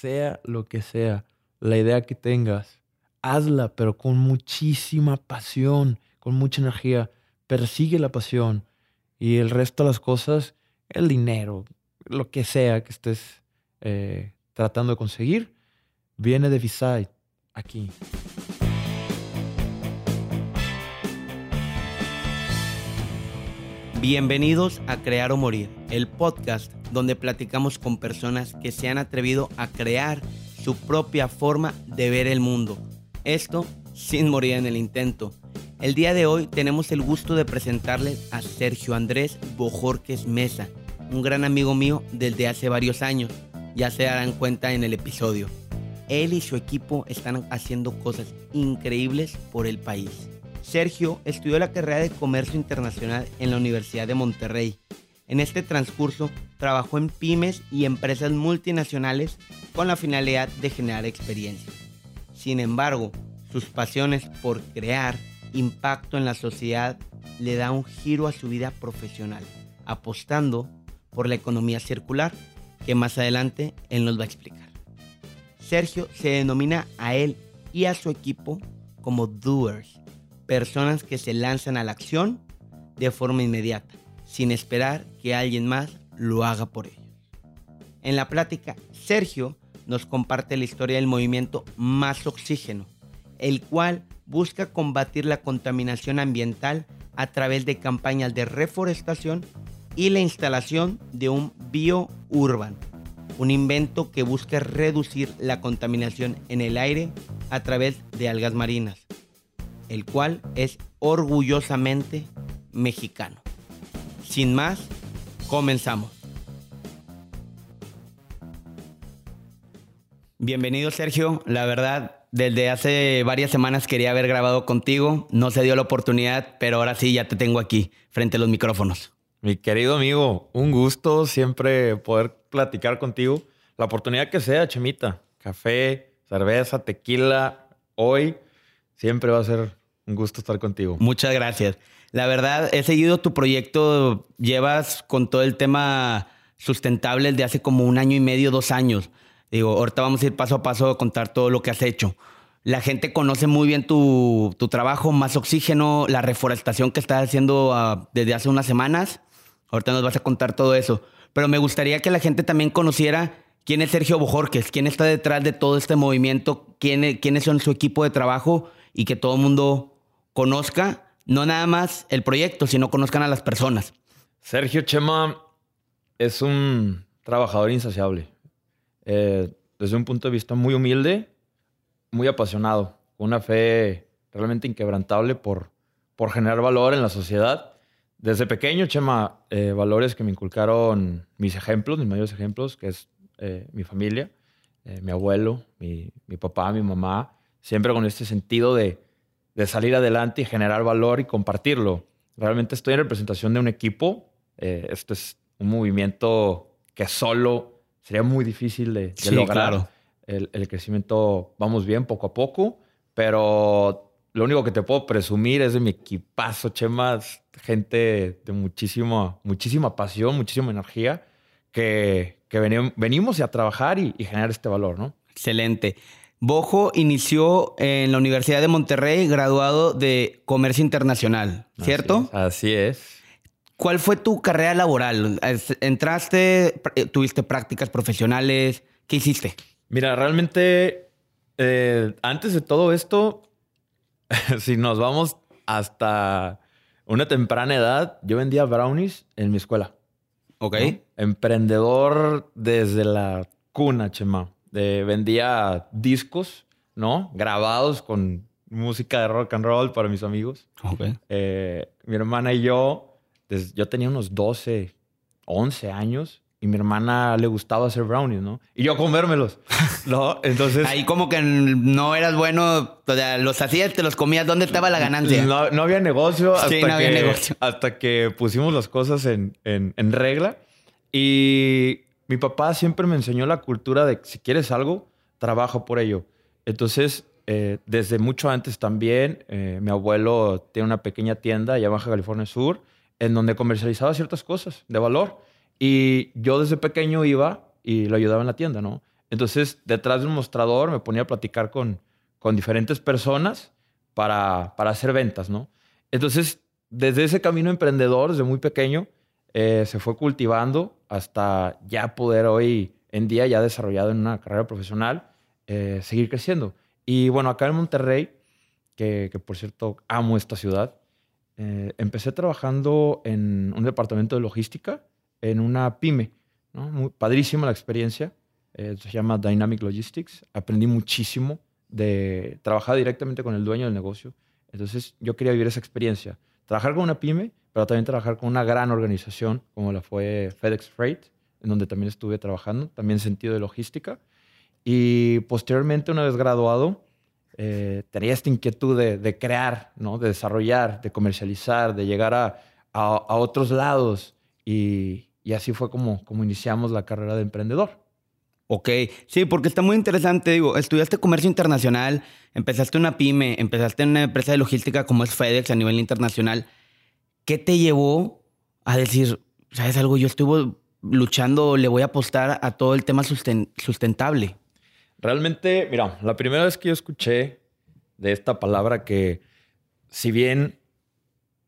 sea lo que sea, la idea que tengas, hazla, pero con muchísima pasión, con mucha energía. Persigue la pasión y el resto de las cosas, el dinero, lo que sea que estés eh, tratando de conseguir, viene de Visay, aquí. Bienvenidos a Crear o Morir, el podcast donde platicamos con personas que se han atrevido a crear su propia forma de ver el mundo. Esto sin morir en el intento. El día de hoy tenemos el gusto de presentarles a Sergio Andrés Bojorques Mesa, un gran amigo mío desde hace varios años. Ya se darán cuenta en el episodio. Él y su equipo están haciendo cosas increíbles por el país. Sergio estudió la carrera de Comercio Internacional en la Universidad de Monterrey. En este transcurso trabajó en pymes y empresas multinacionales con la finalidad de generar experiencia. Sin embargo, sus pasiones por crear impacto en la sociedad le da un giro a su vida profesional, apostando por la economía circular, que más adelante él nos va a explicar. Sergio se denomina a él y a su equipo como doers, personas que se lanzan a la acción de forma inmediata, sin esperar que alguien más lo haga por ellos. En la plática, Sergio nos comparte la historia del movimiento Más Oxígeno, el cual busca combatir la contaminación ambiental a través de campañas de reforestación y la instalación de un biourban, un invento que busca reducir la contaminación en el aire a través de algas marinas el cual es orgullosamente mexicano. Sin más, comenzamos. Bienvenido Sergio, la verdad, desde hace varias semanas quería haber grabado contigo, no se dio la oportunidad, pero ahora sí ya te tengo aquí, frente a los micrófonos. Mi querido amigo, un gusto siempre poder platicar contigo. La oportunidad que sea, Chemita, café, cerveza, tequila, hoy Siempre va a ser un gusto estar contigo. Muchas gracias. La verdad, he seguido tu proyecto, llevas con todo el tema sustentable de hace como un año y medio, dos años. Digo, ahorita vamos a ir paso a paso a contar todo lo que has hecho. La gente conoce muy bien tu, trabajo, más oxígeno, la reforestación que estás haciendo ah, desde hace unas semanas. Ahorita nos vas a contar todo eso. Pero me gustaría que la gente también conociera quién es Sergio Bojorques, quién está detrás de todo este movimiento, quién, quiénes son su equipo de trabajo y que todo el mundo conozca no nada más el proyecto, sino conozcan a las personas. Sergio Chema es un trabajador insaciable. Eh, desde un punto de vista muy humilde, muy apasionado, con una fe realmente inquebrantable por, por generar valor en la sociedad. Desde pequeño, Chema, eh, valores que me inculcaron mis ejemplos, mis mayores ejemplos, que es eh, mi familia, mi abuelo, mi, mi papá, mi mamá, siempre con este sentido de, salir adelante y generar valor y compartirlo. Realmente estoy en representación de un equipo. Eh, esto es un movimiento que solo sería muy difícil de, lograr. El, el, crecimiento, vamos bien poco a poco, pero lo único que te puedo presumir es de mi equipazo, Chema, gente de muchísima, muchísima pasión, muchísima energía, que, que venimos, a trabajar y, y generar este valor, ¿no? Excelente. Bojo inició en la Universidad de Monterrey, graduado de Comercio Internacional, ¿cierto? Así es. ¿Cuál fue tu carrera laboral? ¿Entraste, eh, tuviste prácticas profesionales? ¿Qué hiciste? Mira, realmente, eh, antes de todo esto, si nos vamos hasta una temprana edad, yo vendía brownies en mi escuela. Ok. Emprendedor desde la cuna, Chema vendía discos, ¿no? Grabados con música de rock and roll para mis amigos. Eh, mi hermana y yo, yo tenía unos 12, 11 años y mi hermana le gustaba hacer brownies, ¿no? Y yo comérmelos, ¿no? Entonces... Ahí como que no eras bueno, o sea, los hacías, te los comías, ¿dónde estaba la ganancia? No, no había negocio hasta, sí, no había que, negocio. hasta que pusimos las cosas en, en, en regla. Y mi papá siempre me enseñó la cultura de si quieres algo, trabaja por ello. Entonces, eh, desde mucho antes también, eh, mi abuelo tiene una pequeña tienda allá en Baja California Sur, en donde comercializaba ciertas cosas de valor. Y yo desde pequeño iba y lo ayudaba en la tienda, ¿no? Entonces, detrás de un mostrador me ponía a platicar con, con diferentes personas para, para hacer ventas, ¿no? Entonces, desde ese camino emprendedor, desde muy pequeño, eh, se fue cultivando hasta ya poder hoy en día, ya desarrollado en una carrera profesional, eh, seguir creciendo. Y bueno, acá en Monterrey, que, que por cierto amo esta ciudad, eh, empecé trabajando en un departamento de logística, en una pyme. ¿no? Muy padrísima la experiencia. se llama Dynamic Logistics. Aprendí muchísimo de trabajar directamente con el dueño del negocio. Entonces yo quería vivir esa experiencia. Trabajar con una pyme, pero también trabajar con una gran organización como la fue FedEx Freight, en donde también estuve trabajando, también sentido de logística. Y posteriormente, una vez graduado, eh, tenía esta inquietud de, crear, ¿no? de desarrollar, de comercializar, de llegar a, a, otros lados. Y, y, así fue como, como iniciamos la carrera de emprendedor. Ok, sí, porque está muy interesante. Digo, estudiaste comercio internacional, empezaste una pyme, empezaste en una empresa de logística como es FedEx a nivel internacional. ¿Qué te llevó a decir, sabes algo, yo estuve luchando, le voy a apostar a todo el tema sustentable? Realmente, mira, la primera vez que yo escuché de esta palabra que, si bien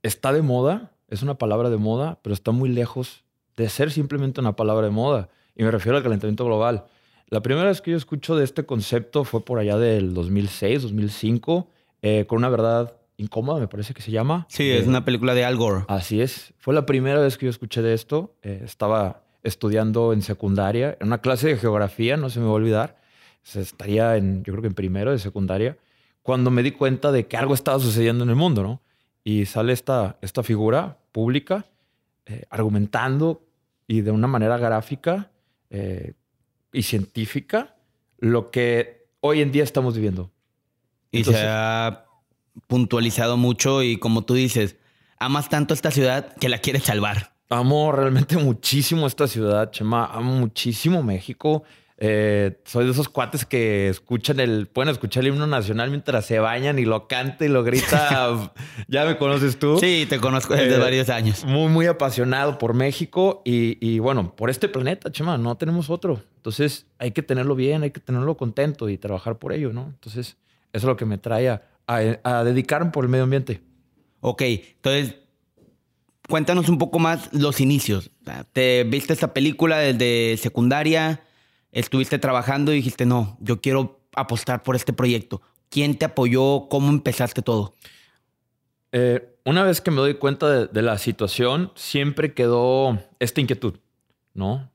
está de moda, es una palabra de moda, pero está muy lejos de ser simplemente una palabra de moda. Y me refiero al calentamiento global. La primera vez que yo escucho de este concepto fue por allá del 2006, 2005, eh, con una verdad incómoda, me parece que se llama. Sí, es una película de Al Gore. Así es. Fue la primera vez que yo escuché de esto. Eh, estaba estudiando en secundaria, en una clase de geografía, no se me va a olvidar. estaría en, yo creo que en primero de secundaria, cuando me di cuenta de que algo estaba sucediendo en el mundo, ¿no? Y sale esta, esta figura pública eh, argumentando y de una manera gráfica eh, y científica lo que hoy en día estamos viviendo. Y se ha puntualizado mucho y como tú dices, amas tanto esta ciudad que la quieres salvar. Amo realmente muchísimo esta ciudad, Chema. Amo muchísimo México. Eh, soy de esos cuates que escuchan el, pueden escuchar el himno nacional mientras se bañan y lo canta y lo grita. ya me conoces tú. Sí, te conozco desde eh, varios años. Muy, muy apasionado por México y, bueno, por este planeta, Chema, no tenemos otro. Entonces hay que tenerlo bien, hay que tenerlo contento y trabajar por ello, ¿no? Entonces eso es lo que me trae a, a, dedicarme por el medio ambiente. Ok, entonces cuéntanos un poco más los inicios. ¿Te viste esta película desde secundaria? estuviste trabajando y dijiste, no, yo quiero apostar por este proyecto? ¿Quién te apoyó? ¿Cómo empezaste todo? Eh, una vez que me doy cuenta de, la situación, siempre quedó esta inquietud, ¿no?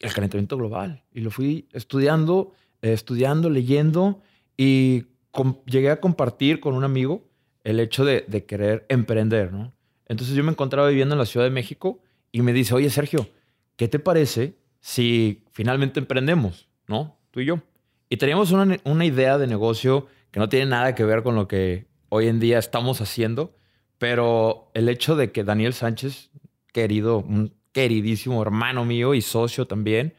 El calentamiento global. Y lo fui estudiando, estudiando, leyendo y llegué a compartir con un amigo el hecho de, querer emprender, ¿no? Entonces yo me encontraba viviendo en la Ciudad de México y me dice, oye Sergio, ¿qué te parece si finalmente emprendemos, ¿no? Tú y yo. Y teníamos una, idea de negocio que no tiene nada que ver con lo que hoy en día estamos haciendo, pero el hecho de que Daniel Sánchez, querido, un queridísimo hermano mío y socio también,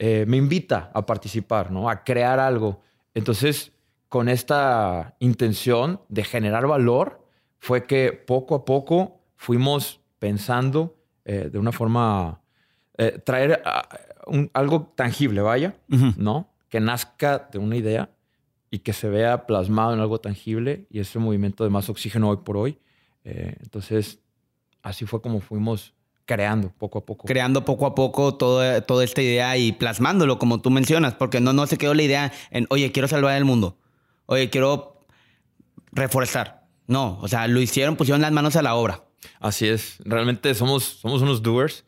eh, me invita a participar, ¿no? A crear algo. Entonces, con esta intención de generar valor, fue que poco a poco fuimos pensando eh, de una forma eh, traer ah, algo tangible, vaya, ¿no? Que nazca de una idea y que se vea plasmado en algo tangible y ese movimiento de más oxígeno hoy por hoy. Eh, entonces, así fue como fuimos creando poco a poco. Creando poco a poco toda, toda esta idea y plasmándolo, como tú mencionas, porque no, no se quedó la idea en, oye, quiero salvar el mundo, oye, quiero reforestar. No, o sea, lo hicieron, pusieron las manos a la obra. Así es, realmente somos, somos unos doers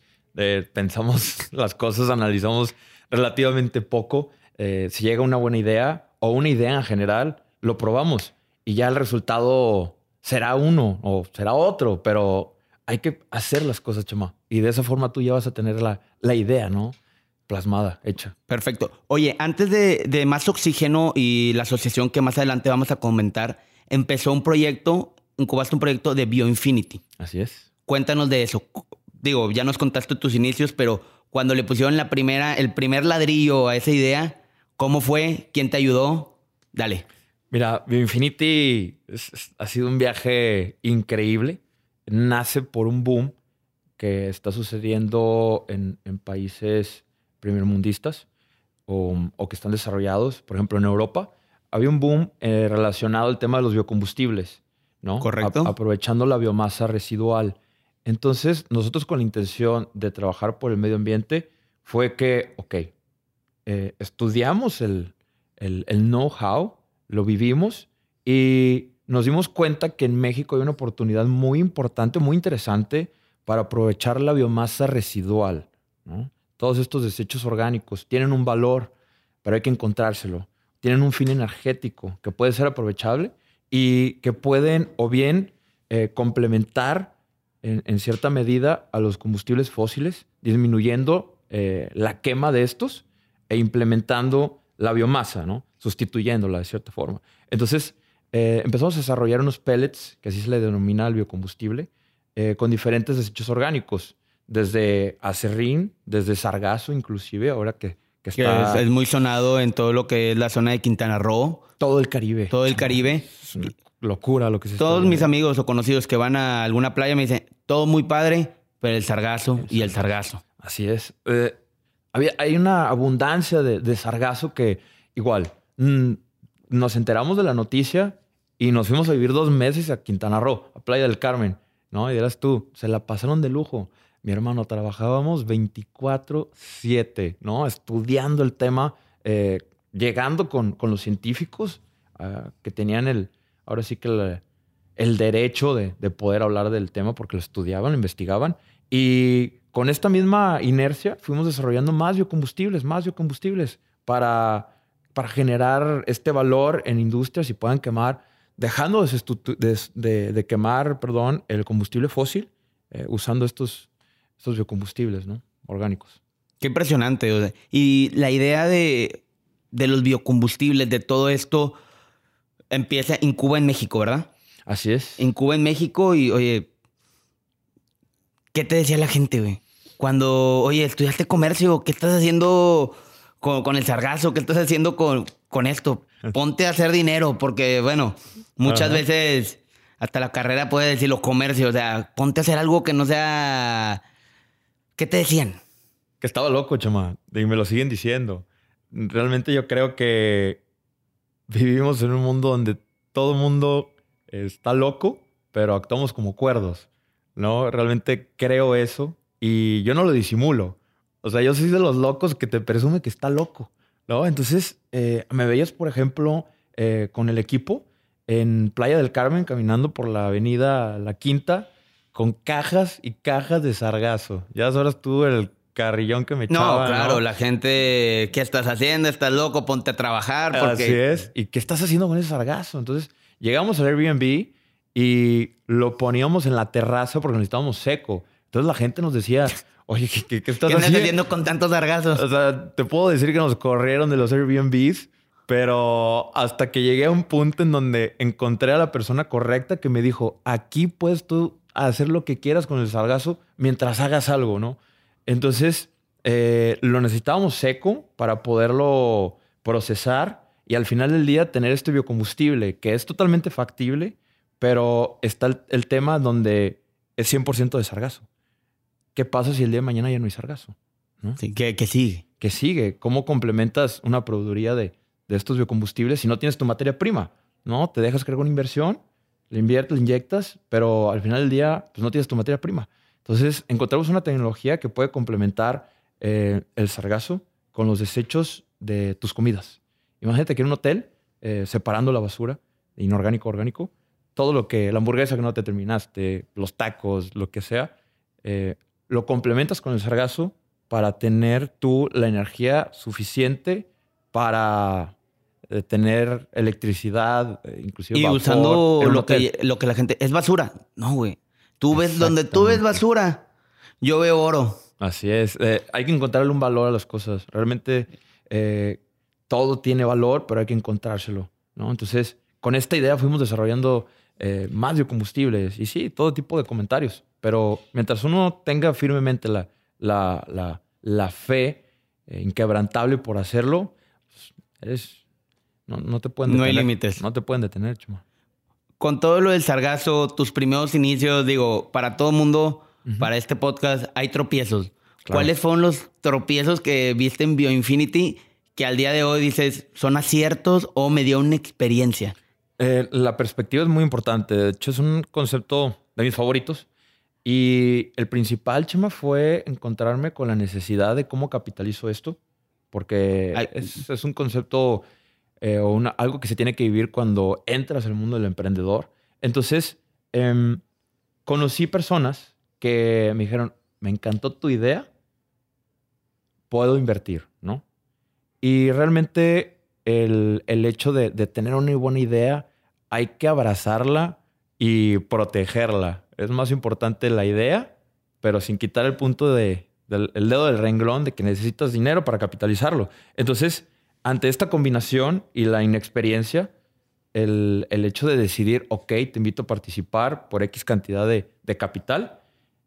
pensamos las cosas, analizamos relativamente poco. Eh, si llega una buena idea o una idea en general, lo probamos y ya el resultado será uno o será otro, pero hay que hacer las cosas, Chema. Y de esa forma tú ya vas a tener la, la idea, ¿no? Plasmada, hecha. Perfecto. Oye, antes de, de, Más Oxígeno y la asociación que más adelante vamos a comentar, empezó un proyecto, incubaste un proyecto de Bioinfinity. Así es. Cuéntanos de eso digo, ya nos contaste tus inicios, pero cuando le pusieron la primera, el primer ladrillo a esa idea, ¿cómo fue? ¿Quién te ayudó? Dale. Mira, Bioinfinity ha sido un viaje increíble. Nace por un boom que está sucediendo en, países primermundistas o, que están desarrollados. Por ejemplo, en Europa había un boom eh, relacionado al tema de los biocombustibles, ¿no? Correcto. aprovechando la biomasa residual. Entonces, nosotros con la intención de trabajar por el medio ambiente fue que, ok, eh, estudiamos el, el, el know-how, lo vivimos y nos dimos cuenta que en México hay una oportunidad muy importante, muy interesante para aprovechar la biomasa residual. Todos estos desechos orgánicos tienen un valor, pero hay que encontrárselo. Tienen un fin energético que puede ser aprovechable y que pueden o bien eh, complementar en, cierta medida a los combustibles fósiles, disminuyendo eh, la quema de estos e implementando la biomasa, ¿no? sustituyéndola de cierta forma. Entonces, eh, empezamos a desarrollar unos pellets, que así se le denomina al biocombustible, con diferentes desechos orgánicos, desde acerrín, desde sargazo inclusive, ahora que, que está... es, muy sonado en todo lo que es la zona de Quintana Roo. Todo el Caribe. Todo el Caribe. Es una locura lo que se Todos mis amigos o conocidos que van a alguna playa me dicen, todo muy padre, pero el sargazo y el sargazo. Así es. Eh, había, hay una abundancia de, de sargazo que igual mm, nos enteramos de la noticia y nos fuimos a vivir dos meses a Quintana Roo, a Playa del Carmen, ¿no? Y eras tú, se la pasaron de lujo. Mi hermano, trabajábamos 24-7, ¿no? Estudiando el tema, eh, llegando con, con, los científicos ah, que tenían el, ahora sí que el, derecho de, de, poder hablar del tema porque lo estudiaban, lo investigaban. Y con esta misma inercia fuimos desarrollando más biocombustibles, más biocombustibles para, para generar este valor en industrias y puedan quemar dejando de, quemar perdón, el combustible fósil eh, usando estos, estos biocombustibles ¿no? orgánicos. Qué impresionante. y la idea de, los biocombustibles, de todo esto, empieza en Cuba, en México, ¿verdad? Así es. En Cuba, en México, y oye, ¿qué te decía la gente, güey? Cuando, oye, estudiaste comercio, ¿qué estás haciendo con, el sargazo? ¿Qué estás haciendo con, con esto? Ponte a hacer dinero, porque, bueno, muchas veces hasta la carrera puede decir los comercios, o sea, ponte a hacer algo que no sea. ¿Qué te decían? Que estaba loco, chama. Y me lo siguen diciendo. Realmente yo creo que vivimos en un mundo donde todo el mundo está loco, pero actuamos como cuerdos. ¿No? Realmente creo eso y yo no lo disimulo. O sea, yo soy de los locos que te presume que está loco. ¿no? Entonces, eh, me veías, por ejemplo, eh, con el equipo en Playa del Carmen, caminando por la avenida La Quinta, con cajas y cajas de sargazo. Ya sabes tú el carrillón que me echaba. No, claro, la gente, ¿qué estás haciendo? ¿Estás loco? Ponte a trabajar. Porque... Así es. ¿Y qué estás haciendo con ese sargazo? Entonces, llegamos al Airbnb y lo poníamos en la terraza porque necesitábamos seco. Entonces la gente nos decía, Oye, ¿qué, qué, estás haciendo? con tantos sargazos? O sea, te puedo decir que nos corrieron de los Airbnbs, pero hasta que llegué a un punto en donde encontré a la persona correcta que me dijo, aquí puedes tú hacer lo que quieras con el sargazo mientras hagas algo, ¿no? Entonces, eh, lo necesitábamos seco para poderlo procesar y al final del día tener este biocombustible que es totalmente factible, pero está el, el tema donde es 100% de sargazo. ¿Qué pasa si el día de mañana ya no hay sargazo? ¿qué, sigue? ¿Qué sigue? ¿Cómo complementas una proveeduría de, estos biocombustibles si no tienes tu materia prima? ¿No? Te dejas crear una inversión, le inviertes, le inyectas, pero al final del día pues no tienes tu materia prima. Entonces encontramos una tecnología que puede complementar eh, el sargazo con los desechos de tus comidas. Imagínate que en un hotel, eh, separando la basura, inorgánico, orgánico, todo lo que, la hamburguesa que no te terminaste, los tacos, lo que sea, eh, lo complementas con el sargazo para tener tú la energía suficiente para eh, tener electricidad, eh, inclusive. Y usando lo que, lo que la gente. Es basura. No, güey. Tú ves donde tú ves basura, yo veo oro. Así es. Eh, hay que encontrarle un valor a las cosas. Realmente todo tiene valor, pero hay que encontrárselo. ¿no? Entonces, con esta idea fuimos desarrollando más biocombustibles y sí, todo tipo de comentarios. Pero mientras uno tenga firmemente la, la, la, fe eh, inquebrantable por hacerlo, pues, eres, no, no, te pueden detener. No hay límites. No te pueden detener, chuma. Con todo lo del sargazo, tus primeros inicios, digo, para todo mundo, para este podcast, hay tropiezos. ¿Cuáles fueron los tropiezos que viste en BioInfinity que al día de hoy dices son aciertos o me dio una experiencia? Eh, la perspectiva es muy importante. De hecho, es un concepto de mis favoritos. Y el principal, Chema, fue encontrarme con la necesidad de cómo capitalizo esto, porque es, un concepto eh, o algo que se tiene que vivir cuando entras al mundo del emprendedor. Entonces, em, conocí personas que me dijeron, me encantó tu idea, puedo invertir, ¿no? Y realmente el, hecho de, de, tener una buena idea, hay que abrazarla y protegerla. Es más importante la idea, pero sin quitar el punto de, del el dedo del renglón de que necesitas dinero para capitalizarlo. Entonces, ante esta combinación y la inexperiencia, el, hecho de decidir, ok, te invito a participar por X cantidad de, capital,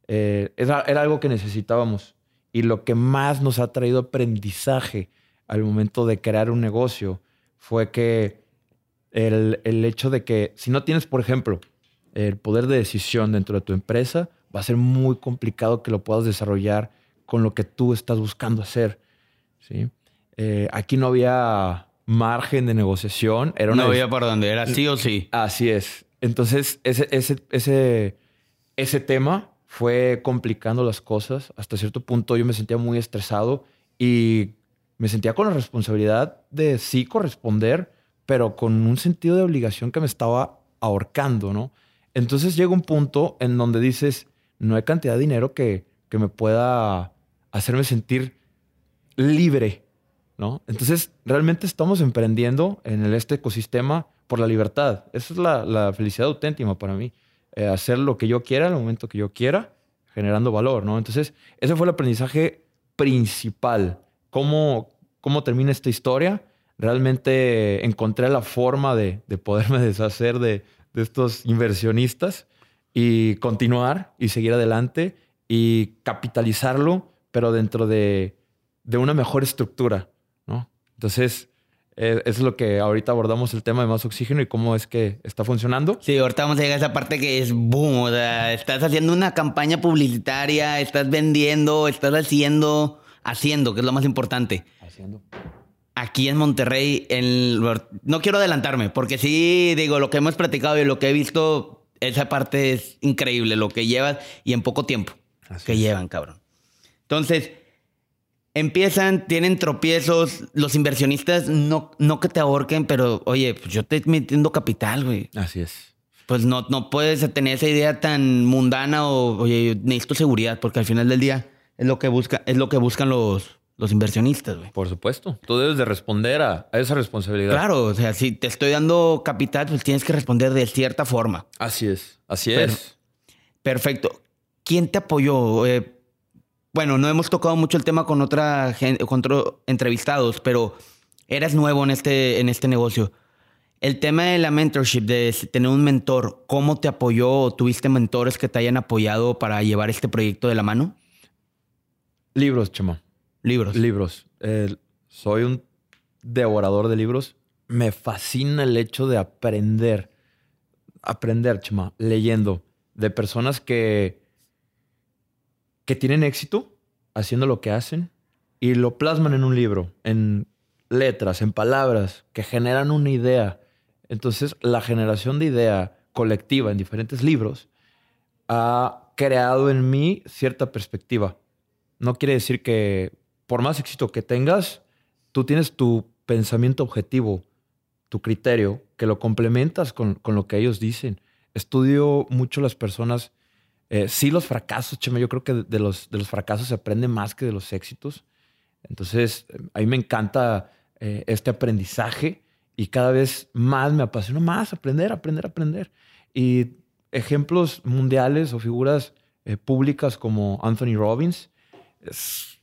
eh, era, algo que necesitábamos. Y lo que más nos ha traído aprendizaje al momento de crear un negocio fue que el, el hecho de que si no tienes, por ejemplo, el poder de decisión dentro de tu empresa, va a ser muy complicado que lo puedas desarrollar con lo que tú estás buscando hacer. ¿sí? Eh, aquí no había margen de negociación. Era no había por dónde, era sí o sí. Así es. Entonces, ese, ese, ese, ese tema fue complicando las cosas. Hasta cierto punto yo me sentía muy estresado y me sentía con la responsabilidad de sí corresponder, pero con un sentido de obligación que me estaba ahorcando, ¿no? Entonces llega un punto en donde dices, no hay cantidad de dinero que, que me pueda hacerme sentir libre, ¿no? Entonces realmente estamos emprendiendo en este ecosistema por la libertad. Esa es la, felicidad auténtica para mí. Eh, hacer lo que yo quiera el momento que yo quiera, generando valor, ¿no? Entonces ese fue el aprendizaje principal. ¿Cómo, cómo termina esta historia? Realmente encontré la forma de, de poderme deshacer de, de estos inversionistas y continuar y seguir adelante y capitalizarlo, pero dentro de, una mejor estructura. Entonces, eh, es lo que ahorita abordamos el tema de más oxígeno y cómo es que está funcionando. Sí, ahorita vamos a llegar a esa parte que es boom, o sea, estás haciendo una campaña publicitaria, estás vendiendo, estás haciendo, haciendo, que es lo más importante. Haciendo aquí en Monterrey, no quiero adelantarme, porque sí, digo, lo que hemos platicado y lo que he visto, esa parte es increíble, lo que llevas y en poco tiempo que llevan, cabrón. Entonces, empiezan, tienen tropiezos, los inversionistas, no, no que te ahorquen, pero oye, pues yo estoy metiendo capital, güey. Así es. Pues no, no puedes tener esa idea tan mundana o, oye, necesito seguridad, porque al final del día es lo que busca, es lo que buscan los, los inversionistas, güey. Por supuesto. Tú debes de responder a, esa responsabilidad. Claro, o sea, si te estoy dando capital, pues tienes que responder de cierta forma. Así es, así es. Perfecto. ¿Quién te apoyó? Eh, bueno, no hemos tocado mucho el tema con otra gente, con otros entrevistados, pero eras nuevo en este, en este negocio. El tema de la mentorship, de tener un mentor, ¿cómo te apoyó tuviste mentores que te hayan apoyado para llevar este proyecto de la mano? Libros, chamo. Libros. Libros. soy un devorador de libros. Me fascina el hecho de aprender. Aprender, chama, leyendo. De personas que, que tienen éxito haciendo lo que hacen y lo plasman en un libro, en letras, en palabras, que generan una idea. Entonces, la generación de idea colectiva en diferentes libros ha creado en mí cierta perspectiva. No quiere decir que por más éxito que tengas, tú tienes tu pensamiento objetivo, tu criterio, que lo complementas con, lo que ellos dicen. Estudio mucho las personas, eh, sí los fracasos, Chema, yo creo que de los, de los fracasos se aprende más que de los éxitos. Entonces, a mí me encanta eh, este aprendizaje y cada vez más me apasiona más aprender, aprender, aprender. Y ejemplos mundiales o figuras eh, públicas como Anthony Robbins, es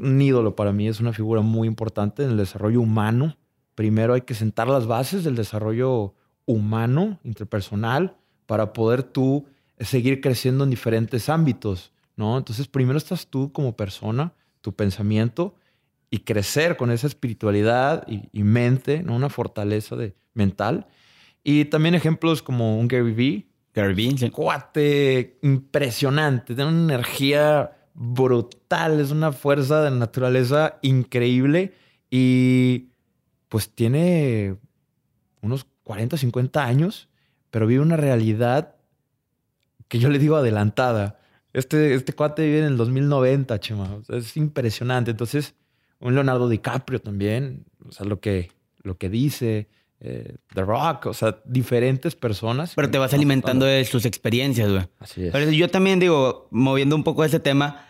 un ídolo para mí, es una figura muy importante en el desarrollo humano. Primero hay que sentar las bases del desarrollo humano, interpersonal, para poder tú seguir creciendo en diferentes ámbitos, ¿no? Entonces, primero estás tú como persona, tu pensamiento, y crecer con esa espiritualidad y, mente, ¿no? Una fortaleza de, mental. Y también ejemplos como un Gary Vee. Gary Vee, Cuate impresionante, tiene una energía brutal, es una fuerza de naturaleza increíble Y pues tiene unos 40, 50 años, pero vive una realidad que yo le digo adelantada. Este, este cuate vive en el 2090, chema. es impresionante. Entonces, un Leonardo DiCaprio también, o sea, lo que, lo que dice, eh, The Rock, o sea, diferentes personas. Pero te vas alimentando de sus experiencias, güey. Así es. Pero yo también digo, moviendo un poco ese tema,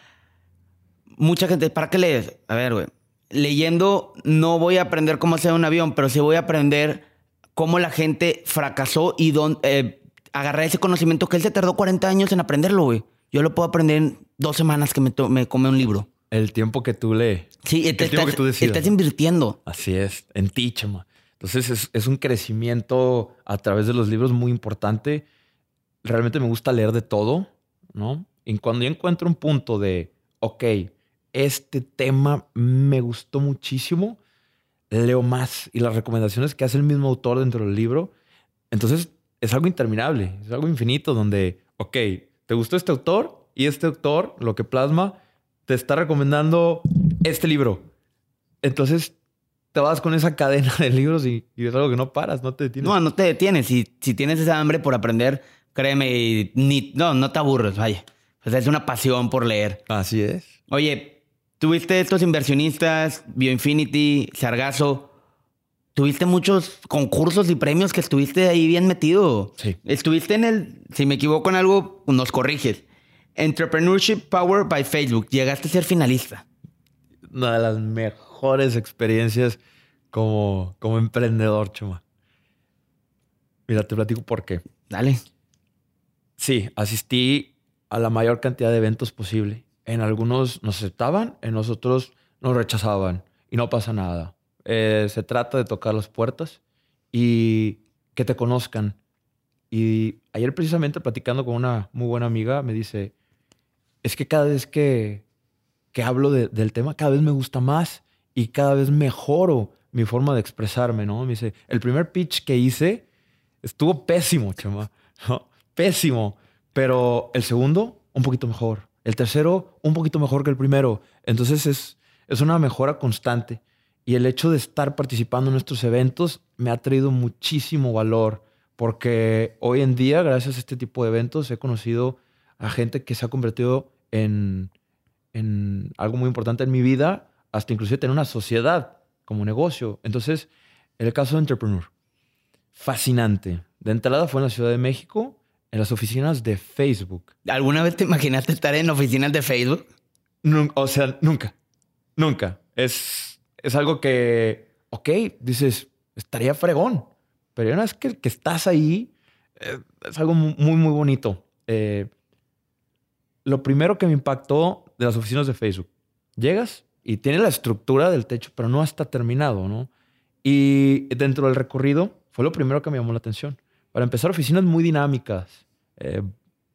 mucha gente, ¿para qué lees? A ver, güey, leyendo no voy a aprender cómo hacer un avión, pero sí voy a aprender cómo la gente fracasó y dónde, eh, agarrar ese conocimiento que él se tardó 40 años en aprenderlo, güey. Yo lo puedo aprender en dos semanas que me, me come un libro. El tiempo que tú lees. Sí, el tiempo que tú decides. Estás invirtiendo. Así es, en ti, chama. Entonces es, un crecimiento a través de los libros muy importante. Realmente me gusta leer de todo, ¿no? Y cuando yo encuentro un punto de, ok, este tema me gustó muchísimo, leo más. Y las recomendaciones que hace el mismo autor dentro del libro, entonces es algo interminable, es algo infinito donde, ok, ¿te gustó este autor? Y este autor, lo que plasma, te está recomendando este libro. Entonces te vas con esa cadena de libros y, es algo que no paras, no te detienes. No, no te detienes. Si, si tienes esa hambre por aprender, créeme, ni, no, no te aburres, vaya. O sea, es una pasión por leer. Así es. Oye, tuviste estos inversionistas, Bioinfinity, Sargazo. Tuviste muchos concursos y premios que estuviste ahí bien metido. Sí. Estuviste en el, si me equivoco en algo, nos corriges. Entrepreneurship Power by Facebook. Llegaste a ser finalista. Una de las mejores experiencias como, como emprendedor, chuma. Mira, te platico por qué. Dale. Sí, asistí a la mayor cantidad de eventos posible. En algunos nos aceptaban, en otros nos rechazaban y no pasa nada. Eh, se trata de tocar las puertas y que te conozcan. Y ayer precisamente platicando con una muy buena amiga me dice, es que cada vez que, que hablo del tema, cada vez me gusta más y cada vez mejoro mi forma de expresarme, ¿no? Me dice, el primer pitch que hice estuvo pésimo, chama, Pésimo. Pero el segundo, un poquito mejor. El tercero, un poquito mejor que el primero. Entonces es, es una mejora constante. Y el hecho de estar participando en estos eventos me ha traído muchísimo valor. Porque hoy en día, gracias a este tipo de eventos, he conocido a gente que se ha convertido en, en algo muy importante en mi vida hasta inclusive tener una sociedad como negocio. Entonces, el caso de Entrepreneur, fascinante. De entrada fue en la Ciudad de México, en las oficinas de Facebook. ¿Alguna vez te imaginaste estar en oficinas de Facebook? o sea, nunca, nunca. Es, es algo que, ok, dices, estaría fregón, pero una vez que, que estás ahí, eh, es algo muy, muy bonito. Eh, lo primero que me impactó de las oficinas de Facebook, llegas y tiene la estructura del techo, pero no está terminado, ¿no? Y dentro del recorrido fue lo primero que me llamó la atención. Para empezar, oficinas muy dinámicas. Eh,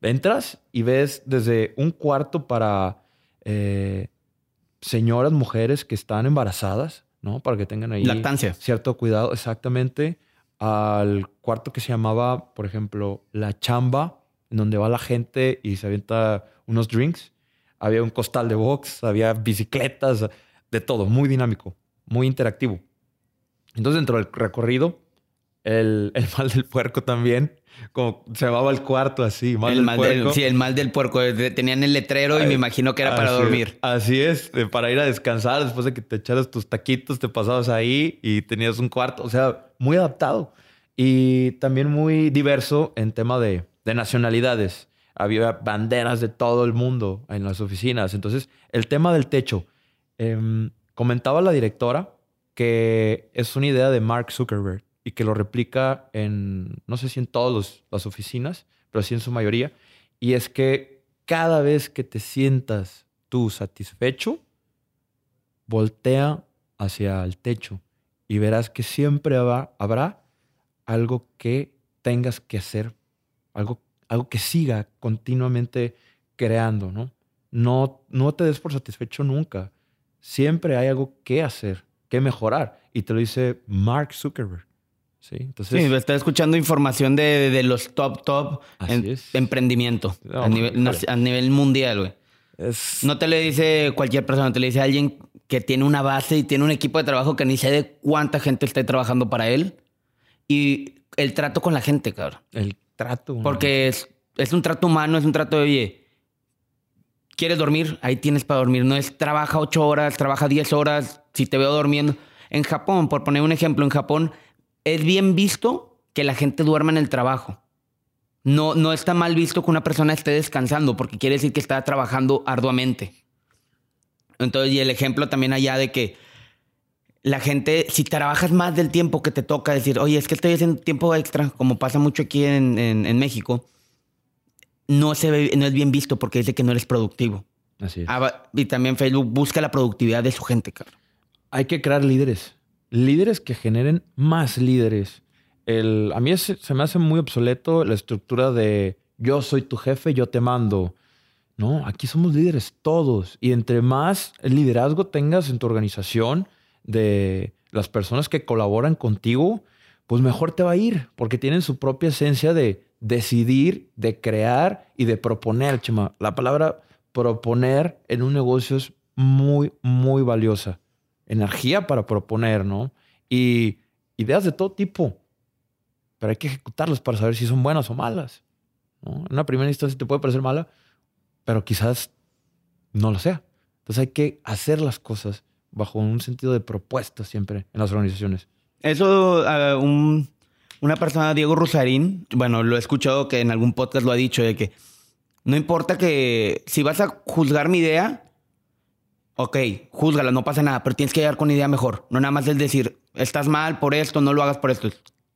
entras y ves desde un cuarto para eh, señoras, mujeres que están embarazadas, ¿no? Para que tengan ahí Lactancia. cierto cuidado, exactamente. Al cuarto que se llamaba, por ejemplo, la chamba, en donde va la gente y se avienta unos drinks había un costal de box, había bicicletas, de todo, muy dinámico, muy interactivo. Entonces, dentro del recorrido, el, mal del puerco también, como se llamaba el cuarto así, mal el del mal puerco. sí, el mal del puerco. Tenían el letrero y me imagino que era para dormir. así es, para ir a descansar después de que te echaras tus taquitos, te pasabas ahí y tenías un cuarto. O sea, muy adaptado y también muy diverso en tema de, de nacionalidades había banderas de todo el mundo en las oficinas. Entonces, el tema del techo. Em, comentaba la directora que es una idea de Mark Zuckerberg y que lo replica en, no sé si en todas las oficinas, pero sí en su mayoría. Y es que cada vez que te sientas tú satisfecho, voltea hacia el techo y verás que siempre habrá algo que tengas que hacer, algo algo que siga continuamente creando, ¿no? No, no te des por satisfecho nunca. Siempre hay algo que hacer, que mejorar. Y te lo dice Mark Zuckerberg. Sí, entonces. Sí, está escuchando información de, los top, top en, emprendimiento a, nivel, a, nivel, mundial, güey. No te le dice cualquier persona, te le dice alguien que tiene una base y tiene un equipo de trabajo que ni sé de cuánta gente esté trabajando para él. Y el trato con la gente, cabrón. El trato. Porque es, es un trato humano, es un trato de, oye, ¿quieres dormir? Ahí tienes para dormir. No es trabaja ocho horas, trabaja diez horas, si te veo durmiendo. En Japón, por poner un ejemplo, en Japón es bien visto que la gente duerma en el trabajo. No, no está mal visto que una persona esté descansando porque quiere decir que está trabajando arduamente. Entonces, y el ejemplo también allá de que la gente, si trabajas más del tiempo que te toca, decir, oye, es que estoy haciendo tiempo extra, como pasa mucho aquí en, México, no, se ve, no es bien visto porque dice que no eres productivo. Así es. Ah, y también Facebook busca la productividad de su gente. Hay que crear líderes. Líderes que generen más líderes. El, a mí se me hace muy obsoleto la estructura de yo soy tu jefe, yo te mando. No, aquí somos líderes todos. Y entre más liderazgo tengas en tu organización de las personas que colaboran contigo, pues mejor te va a ir, porque tienen su propia esencia de decidir, de crear y de proponer, chema. La palabra proponer en un negocio es muy, muy valiosa. Energía para proponer, ¿no? Y ideas de todo tipo, pero hay que ejecutarlas para saber si son buenas o malas. ¿no? En una primera instancia te puede parecer mala, pero quizás no lo sea. Entonces hay que hacer las cosas bajo un sentido de propuesta siempre en las organizaciones. Eso, uh, un, una persona, Diego Rosarín, bueno, lo he escuchado que en algún podcast lo ha dicho, de que no importa que si vas a juzgar mi idea, ok, júzgala, no pasa nada, pero tienes que llegar con idea mejor. No nada más es decir, estás mal por esto, no lo hagas por esto.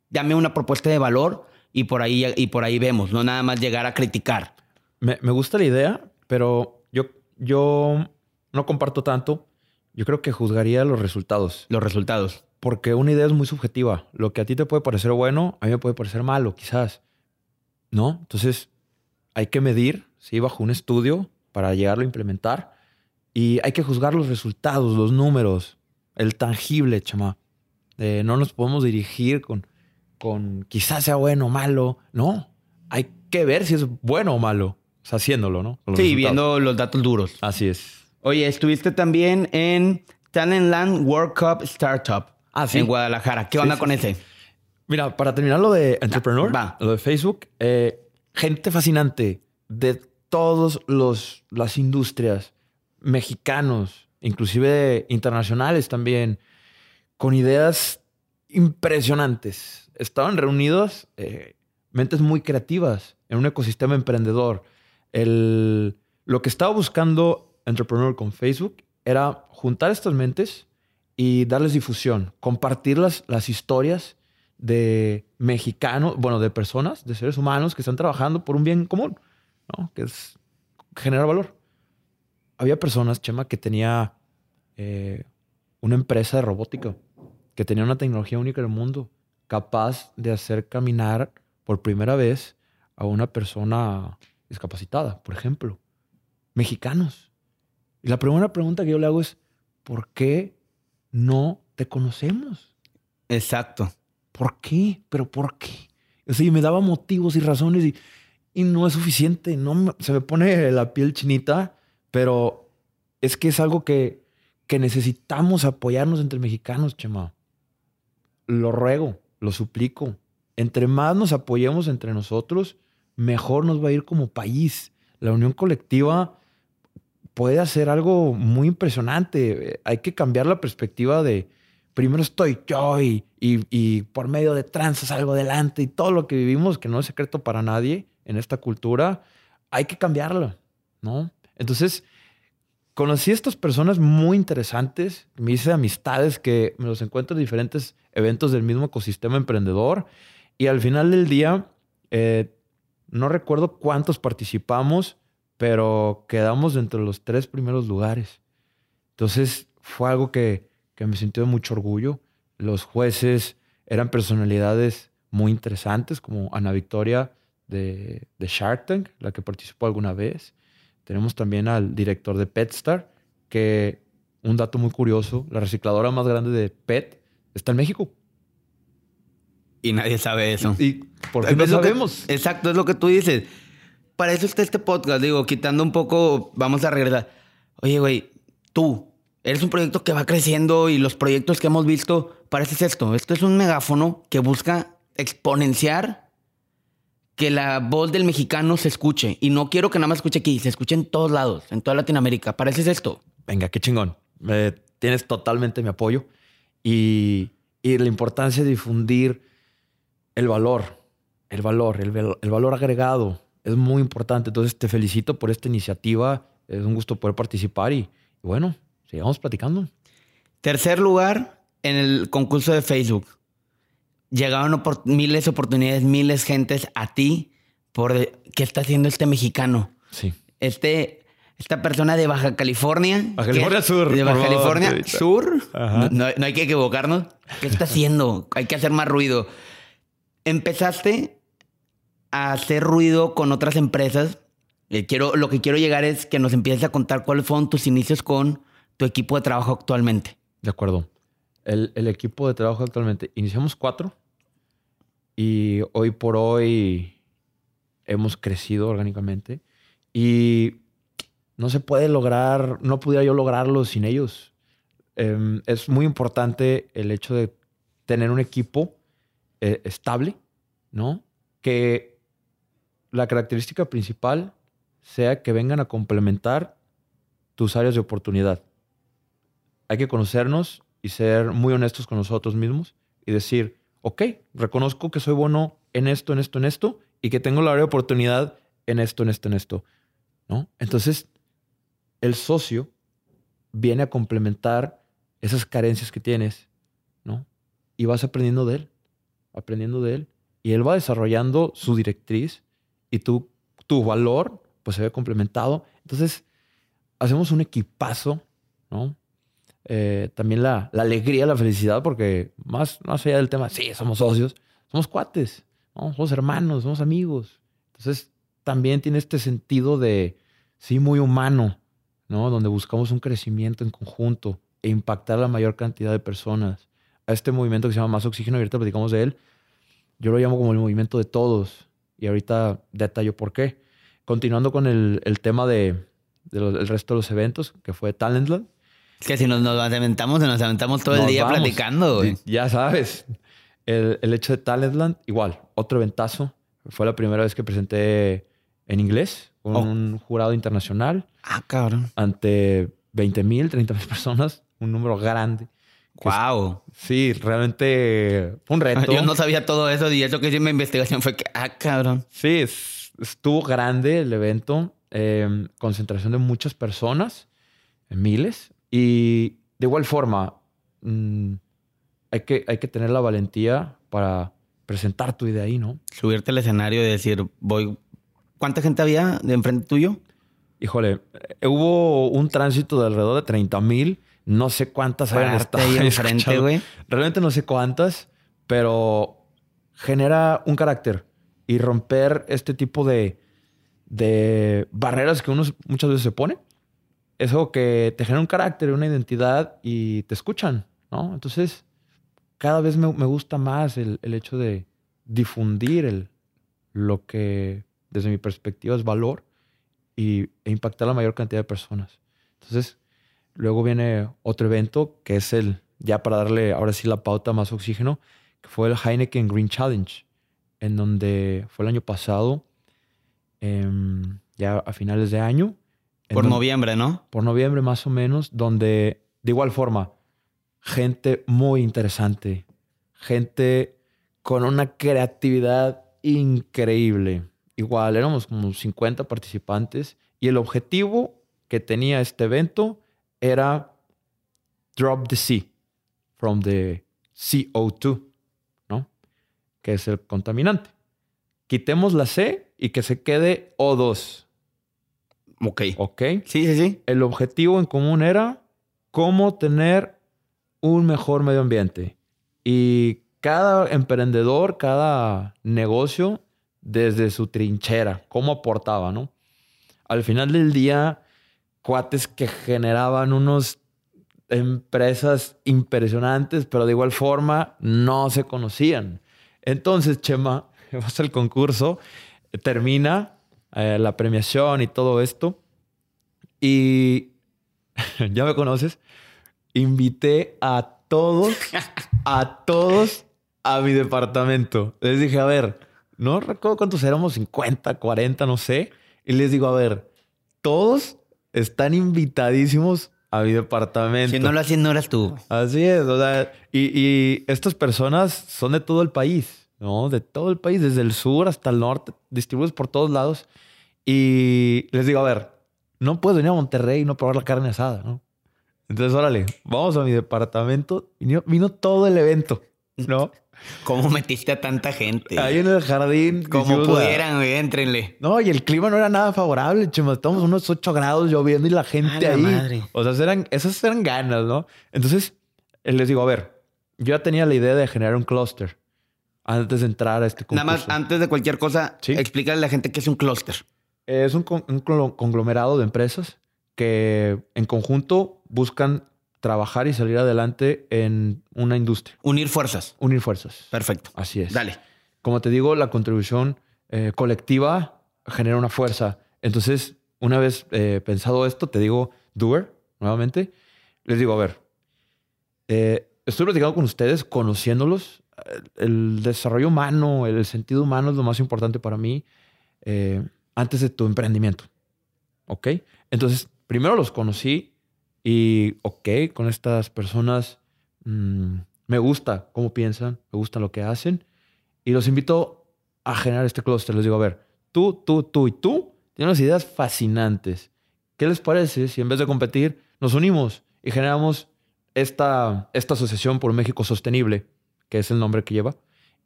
Dame una propuesta de valor y por ahí, y por ahí vemos, no nada más llegar a criticar. Me, gusta la idea, pero yo, yo no comparto tanto. Yo creo que juzgaría los resultados. Los resultados. Porque una idea es muy subjetiva. Lo que a ti te puede parecer bueno, a mí me puede parecer malo, quizás. ¿No? Entonces, hay que medir, sí, bajo un estudio para llegarlo a implementar. Y hay que juzgar los resultados, los números, el tangible, chama. no nos podemos dirigir con, con quizás sea bueno o malo. No, hay que ver si es bueno o malo haciéndolo, ¿no? sí, viendo los datos duros. Así es. Oye, estuviste también en Talentland World Cup Startup. Ah, en Guadalajara. ¿Qué onda con ese? Mira, para terminar lo de Entrepreneur, lo de Facebook, eh, gente fascinante de todas las industrias, mexicanos, inclusive internacionales también, con ideas impresionantes. Estaban reunidos eh, mentes muy creativas en un ecosistema emprendedor lo que estaba buscando Entrepreneur con Facebook era juntar estas mentes y darles difusión, compartir las, historias de mexicanos, bueno, de personas, de seres humanos que están trabajando por un bien común, que es generar valor. Había personas, Chema, que tenía eh, una empresa de robótica, que tenía una tecnología única en el mundo, capaz de hacer caminar por primera vez a una persona discapacitada, por ejemplo. Mexicanos. Y la primera pregunta que yo le hago es, ¿por qué no te conocemos? Exacto. ¿Por qué? ¿Pero por qué? O sea, y me daba motivos y razones y, y no es suficiente. No se me pone la piel chinita, pero es que es algo que, que necesitamos apoyarnos entre mexicanos, Chema. Lo ruego, lo suplico. Entre más nos apoyemos entre nosotros, mejor nos va a ir como país. La unión colectiva puede hacer algo muy impresionante. Hay que cambiar la perspectiva de primero estoy yo y, y, por medio de tranzas salgo adelante y todo lo que vivimos, que no es secreto para nadie en esta cultura, hay que cambiarlo, ¿no? Entonces, conocí a estas personas muy interesantes, me hice amistades que me los encuentro en diferentes eventos del mismo ecosistema emprendedor y al final del día eh, no recuerdo cuántos participamos, pero quedamos entre los tres primeros lugares. Entonces fue algo que, me sintió de mucho orgullo. Los jueces eran personalidades muy interesantes, como Ana Victoria de, de Shark Tank, la que participó alguna vez. Tenemos también al director de PetStar, que un dato muy curioso, la recicladora más grande de PET está en México. Y nadie sabe eso. ¿Y por qué no sabemos? exacto, es lo que tú dices. para eso está este podcast, digo, quitando un poco, vamos a regresar. Oye, güey, tú, eres un proyecto que va creciendo y los proyectos que hemos visto, pareces esto. Esto es un megáfono que busca exponenciar que la voz del mexicano se escuche. Y no quiero que nada más escuche aquí, se escuche en todos lados, en toda Latinoamérica. Pareces esto. Venga, qué chingón. tienes totalmente mi apoyo. Y, y, la importancia de difundir el valor, el valor, el, el valor agregado. Es muy importante. Entonces te felicito por esta iniciativa. Es un gusto poder participar y, y bueno, sigamos platicando. Tercer lugar en el concurso de Facebook llegaron miles de oportunidades, miles de gentes a ti por qué está haciendo este mexicano. Sí. Este, esta persona de Baja California. Baja California Sur. De Baja California Sur. No, hay que equivocarnos. ¿Qué está haciendo? hay que hacer más ruido. Empezaste a hacer ruido con otras empresas. Eh, quiero, lo que quiero llegar es que nos empieces a contar cuáles fueron tus inicios con tu equipo de trabajo actualmente. De acuerdo el, equipo de trabajo actualmente, iniciamos cuatro y hoy por hoy hemos crecido orgánicamente y no se puede lograr, no pudiera yo lograrlo sin ellos. Em, es muy importante el hecho de tener un equipo eh, estable, ¿no? Que la característica principal sea que vengan a complementar tus áreas de oportunidad. Hay que conocernos y ser muy honestos con nosotros mismos y decir, ok, reconozco que soy bueno en esto, en esto, en esto, y que tengo la oportunidad en esto, en esto, en esto. ¿No? Entonces, el socio viene a complementar esas carencias que tienes, ¿no? Y vas aprendiendo de él, aprendiendo de él. Y él va desarrollando su directriz y tu, tu valor, pues se ve complementado. Entonces, hacemos un equipazo, ¿no? Eh, también la, alegría, la felicidad, porque más, más allá del tema, sí, somos socios, somos cuates, somos hermanos, somos amigos. Entonces, también tiene este sentido de, sí, muy humano, ¿no? Donde buscamos un crecimiento en conjunto e impactar a la mayor cantidad de personas. A este movimiento que se llama Más Oxígeno, y ahorita platicamos de él, yo lo llamo como el movimiento de todos. Y ahorita detallo por qué. Continuando con el, tema de, del resto de los eventos, que fue Talentland. Es que si nos, nos aventamos, nos aventamos todo el día platicando, Ya sabes. El, hecho de Talentland, igual, otro ventazo. Fue la primera vez que presenté en inglés con oh. un jurado internacional. Ah, cabrón. Ante 20 mil, 30 mil personas, un número grande. Wow. sí, realmente fue un reto. Yo no sabía todo eso y eso que hice mi investigación fue que, ah, cabrón. Sí, estuvo grande el evento, em, concentración de muchas personas, miles, y de igual forma, mm, hay, que, hay que tener la valentía para presentar tu idea ahí, ¿no? Subirte al escenario y decir, voy. ¿Cuánta gente había de enfrente tuyo? Híjole, eh, hubo un tránsito de alrededor de 30 mil. No sé cuántas habían estado ahí enfrente, güey. Realmente no sé cuántas, pero genera un carácter y romper este tipo de, de barreras que uno muchas veces se pone eso que te genera un carácter, una identidad y te escuchan, ¿no? Entonces, cada vez me, gusta más el, hecho de difundir el, lo que desde mi perspectiva es valor y, e impactar a la mayor cantidad de personas. Entonces, luego viene otro evento que es el, ya para darle ahora sí la pauta más oxígeno, que fue el Heineken Green Challenge, en donde fue el año pasado, em, ya a finales de año, por noviembre, ¿no? Por noviembre más o menos, donde de igual forma, gente muy interesante, gente con una creatividad increíble. Igual, éramos como 50 participantes y el objetivo que tenía este evento era drop the C from the CO2, ¿no? Que es el contaminante. Quitemos la C y que se quede O2. Ok. Ok. Sí, sí, sí. El objetivo en común era cómo tener un mejor medio ambiente. Y cada emprendedor, cada negocio, desde su trinchera, cómo aportaba, ¿no? Al final del día, cuates que generaban unos empresas impresionantes, pero de igual forma no se conocían. Entonces, Chema, vas al concurso, termina eh, la premiación y todo esto. Y ya me conoces. Invité a todos, a todos a mi departamento. Les dije, a ver, no recuerdo cuántos éramos, 50, 40, no sé. Y les digo, a ver, todos están invitadísimos a mi departamento. Si no lo hacías, no eras tú. Así es, o sea, y, y estas personas son de todo el país, ¿no? De todo el país, desde el sur hasta el norte, distribuidos por todos lados. Y les digo, a ver, no puedo venir a Monterrey y no probar la carne asada, ¿no? Entonces, órale, vamos a mi departamento. Vino, vino todo el evento, ¿no? ¿Cómo metiste a tanta gente? Ahí en el jardín. Como pudieran, güey, éntrenle. No, y el clima no era nada favorable, chema. Estábamos unos 8 grados lloviendo y la gente A la ahí. madre. O sea, eran, esas eran ganas, ¿no? Entonces, eh, les digo, a ver, yo ya tenía la idea de generar un clúster antes de entrar a este concurso. Nada más, antes de cualquier cosa, Sí. explícale a la gente qué es un clúster. Es un, con- un clo- conglomerado de empresas que en conjunto buscan trabajar y salir adelante en una industria. Unir fuerzas. Unir fuerzas. Perfecto. Así es. Dale. Como te digo, la contribución eh, colectiva genera una fuerza. Entonces, una vez eh, pensado esto, te digo, doer, nuevamente, les digo, a ver, eh, estoy platicando con ustedes, conociéndolos. El desarrollo humano, el sentido humano es lo más importante para mí eh, antes de tu emprendimiento. ¿Ok? Entonces, primero los conocí y, ok, con estas personas mm, me gusta cómo piensan, me gusta lo que hacen y los invito a generar este clúster. Les digo, a ver, tú, tú, tú y tú tienen unas ideas fascinantes. ¿Qué les parece si en vez de competir nos unimos y generamos esta, esta asociación por México Sostenible, que es el nombre que lleva?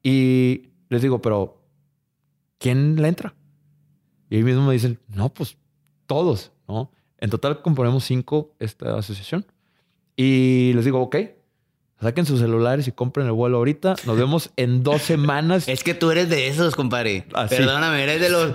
Y les digo, pero ¿quién le entra? Y ahí mismo me dicen, no, pues todos, ¿no? En total componemos cinco esta asociación. Y les digo, ok, saquen sus celulares y compren el vuelo ahorita. Nos vemos en dos semanas. Es que tú eres de esos, compadre. Así. Perdóname, eres de los.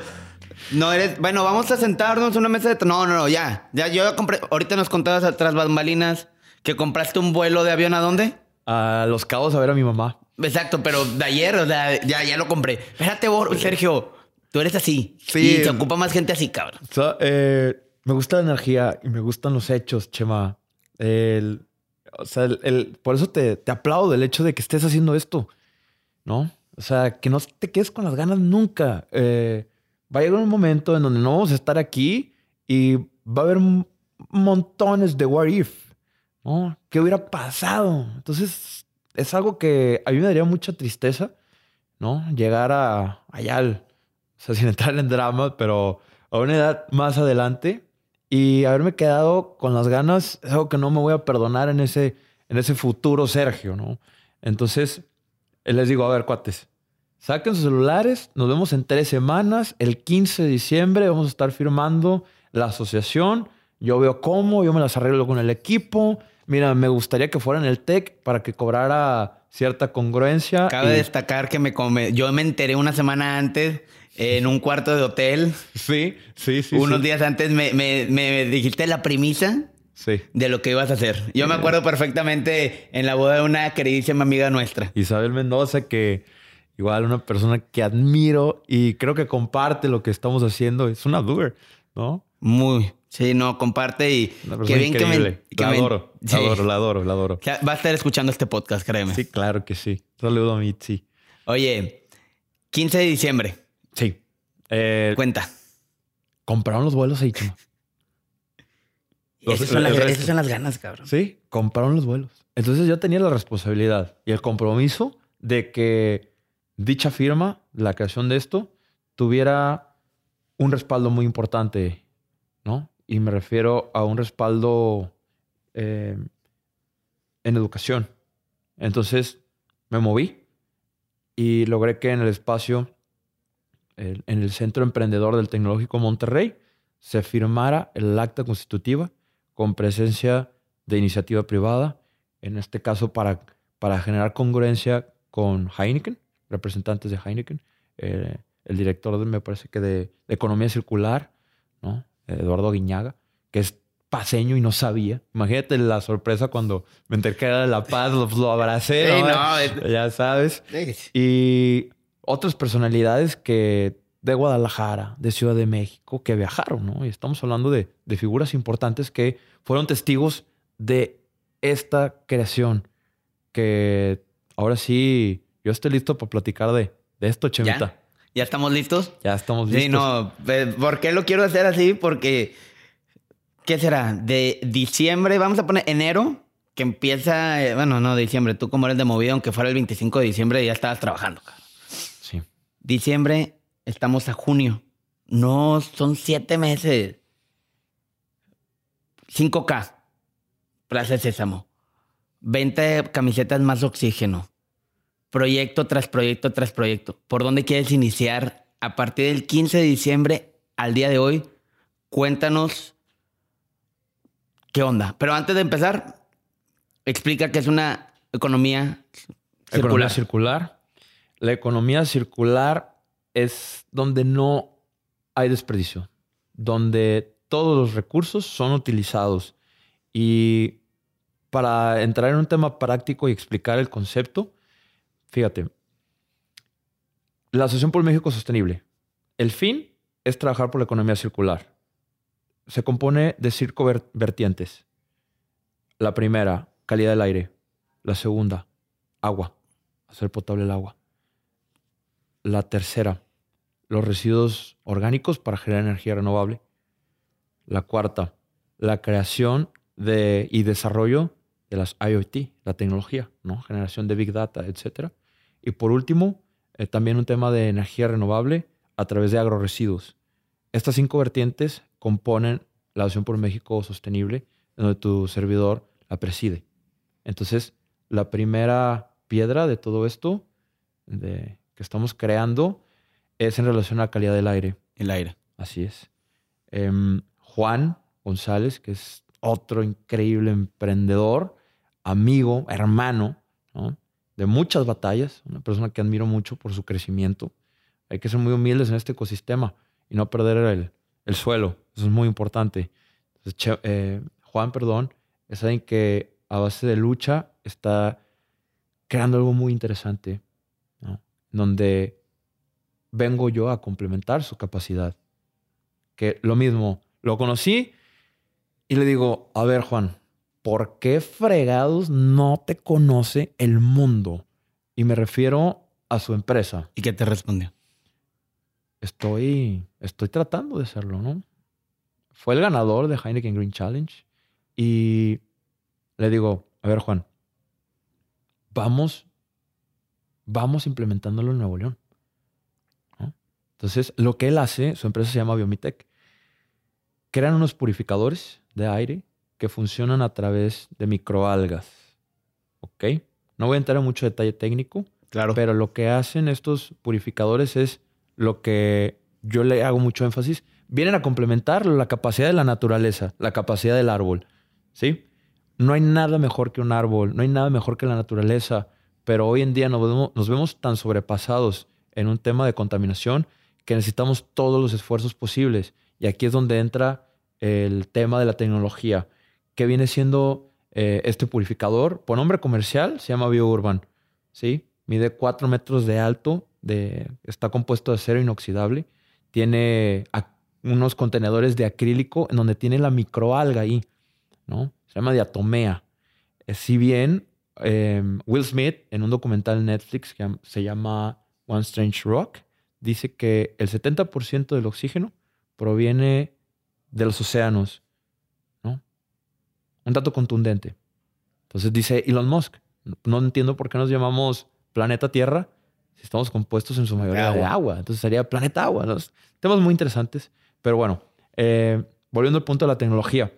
No eres. Bueno, vamos a sentarnos en una mesa de. No, no, no, ya. Ya yo ya compré. Ahorita nos contabas atrás bambalinas que compraste un vuelo de avión a dónde? A Los Cabos a ver a mi mamá. Exacto, pero de ayer, o sea, ya, ya lo compré. Espérate, Sergio. Tú eres así. Sí. Y se ocupa más gente así, cabrón. O sea, eh, me gusta la energía y me gustan los hechos, Chema. El, o sea, el, el- por eso te, te aplaudo el hecho de que estés haciendo esto, ¿no? O sea, que no te quedes con las ganas nunca. Eh, va a llegar un momento en donde no vamos a estar aquí y va a haber montones de what if, ¿no? ¿Qué hubiera pasado? Entonces, es algo que a mí me daría mucha tristeza, ¿no? Llegar a allá al, o sea, sin entrar en drama, pero a una edad más adelante y haberme quedado con las ganas es algo que no me voy a perdonar en ese, en ese futuro Sergio, ¿no? Entonces, eh, les digo, a ver, cuates, saquen sus celulares, nos vemos en tres semanas, el 15 de diciembre vamos a estar firmando la asociación, yo veo cómo, yo me las arreglo con el equipo, mira, me gustaría que fuera en el TEC para que cobrara cierta congruencia. Cabe y- destacar que me come... yo me enteré una semana antes en un cuarto de hotel. Sí, sí, sí. Unos sí. días antes me, me- me dijiste la premisa Sí. de lo que ibas a hacer. Yo me acuerdo perfectamente en la boda de una queridísima amiga nuestra. Isabel Mendoza, que igual una persona que admiro y creo que comparte lo que estamos haciendo. Es una doer, ¿no? Muy. Sí, no, comparte y qué bien que me- que la me- adoro, Sí. la adoro, la adoro, la va a estar escuchando este podcast, créeme. Sí, claro que sí. Saludo a Mitzi. Oye, 15 de diciembre, Sí. Eh, cuenta. compraron los vuelos ahí, chama. Los- Esas son, las, el resto. esas son las ganas, cabrón. Sí, compraron los vuelos. Entonces yo tenía la responsabilidad y el compromiso de que dicha firma, la creación de esto, tuviera un respaldo muy importante, ¿no? Y me refiero a un respaldo eh, en educación. Entonces me moví y logré que en el espacio, el- en el Centro Emprendedor del Tecnológico Monterrey, se firmara el acta constitutiva con presencia de iniciativa privada, en este caso para, para generar congruencia con Heineken, representantes de Heineken, eh, el director, de, me parece que de, de Economía Circular, ¿no? Eduardo Guiñaga, que es paseño y no sabía. Imagínate la sorpresa cuando me enteré que era de La Paz, lo, lo abracé, Ey, ¿no? no, es- ya sabes. Y otras personalidades que de Guadalajara, de Ciudad de México, que viajaron, ¿no? Y estamos hablando de, figuras importantes que fueron testigos de esta creación. Que ahora sí, yo estoy listo para platicar de, de esto, Chemita. ¿Ya? estamos listos? Ya estamos listos. Sí, no. ¿Por qué lo quiero hacer así? Porque, ¿qué será? De diciembre, vamos a poner enero, que empieza, eh, bueno, no, diciembre. Tú como eres de movida, aunque fuera el 25 de diciembre, ya estabas trabajando. Sí. Diciembre, estamos a junio. No, son siete meses. 5K. Plaza Sésamo. 20 camisetas más oxígeno. Proyecto tras proyecto tras proyecto. ¿Por dónde quieres iniciar? A partir del 15 de diciembre al día de hoy, cuéntanos qué onda. Pero antes de empezar, explica qué es una economía circular. Economía circular. La economía circular es donde no hay desperdicio, donde todos los recursos son utilizados. Y para entrar en un tema práctico y explicar el concepto, fíjate, la Asociación por México Sostenible, el fin es trabajar por la economía circular. Se compone de cinco vertientes. La primera, calidad del aire. La segunda, agua, hacer potable el agua. La tercera, los residuos orgánicos para generar energía renovable. La cuarta, la creación de, y desarrollo de las IoT, la tecnología, ¿no? generación de Big Data, etc. Y por último, eh, también un tema de energía renovable a través de agroresiduos. Estas cinco vertientes componen la Acción por México Sostenible, donde tu servidor la preside. Entonces, la primera piedra de todo esto de, que estamos creando es en relación a la calidad del aire. El aire. Así es. Em, Juan González, que es otro increíble emprendedor, amigo, hermano, de muchas batallas, una persona que admiro mucho por su crecimiento. Hay que ser muy humildes en este ecosistema y no perder el, suelo. Eso es muy importante. Eh, Juan, perdón, es alguien que a base de lucha está creando algo muy interesante, donde vengo yo a complementar su capacidad. Que lo mismo, lo conocí y le digo, a ver Juan, ¿por qué fregados no te conoce el mundo? Y me refiero a su empresa. ¿Y qué te respondió? Estoy, estoy tratando de serlo, ¿no? Fue el ganador de Heineken Green Challenge y le digo, a ver Juan, vamos, vamos implementándolo en Nuevo León. Entonces, lo que él hace, su empresa se llama Biomitech, crean unos purificadores de aire que funcionan a través de microalgas. ¿Ok? No voy a entrar en mucho detalle técnico, claro. pero lo que hacen estos purificadores es lo que yo le hago mucho énfasis. Vienen a complementar la capacidad de la naturaleza, la capacidad del árbol. ¿Sí? No hay nada mejor que un árbol, no hay nada mejor que la naturaleza, pero hoy en día nos vemos, tan sobrepasados en un tema de contaminación que necesitamos todos los esfuerzos posibles. Y aquí es donde entra el tema de la tecnología, que viene siendo eh, este purificador, por nombre comercial, se llama BioUrban. ¿sí? Mide 4 metros de alto, de, está compuesto de acero inoxidable, tiene unos contenedores de acrílico en donde tiene la microalga ahí, ¿no? Se llama diatomea. Eh, si bien em, Will Smith, en un documental en Netflix que se llama One Strange Rock, dice que el 70% del oxígeno proviene de los océanos. ¿no? Un dato contundente. Entonces dice Elon Musk, no entiendo por qué nos llamamos planeta Tierra si estamos compuestos en su mayoría de agua. Entonces sería planeta agua. Temas muy interesantes. Pero bueno, eh, volviendo al punto de la tecnología.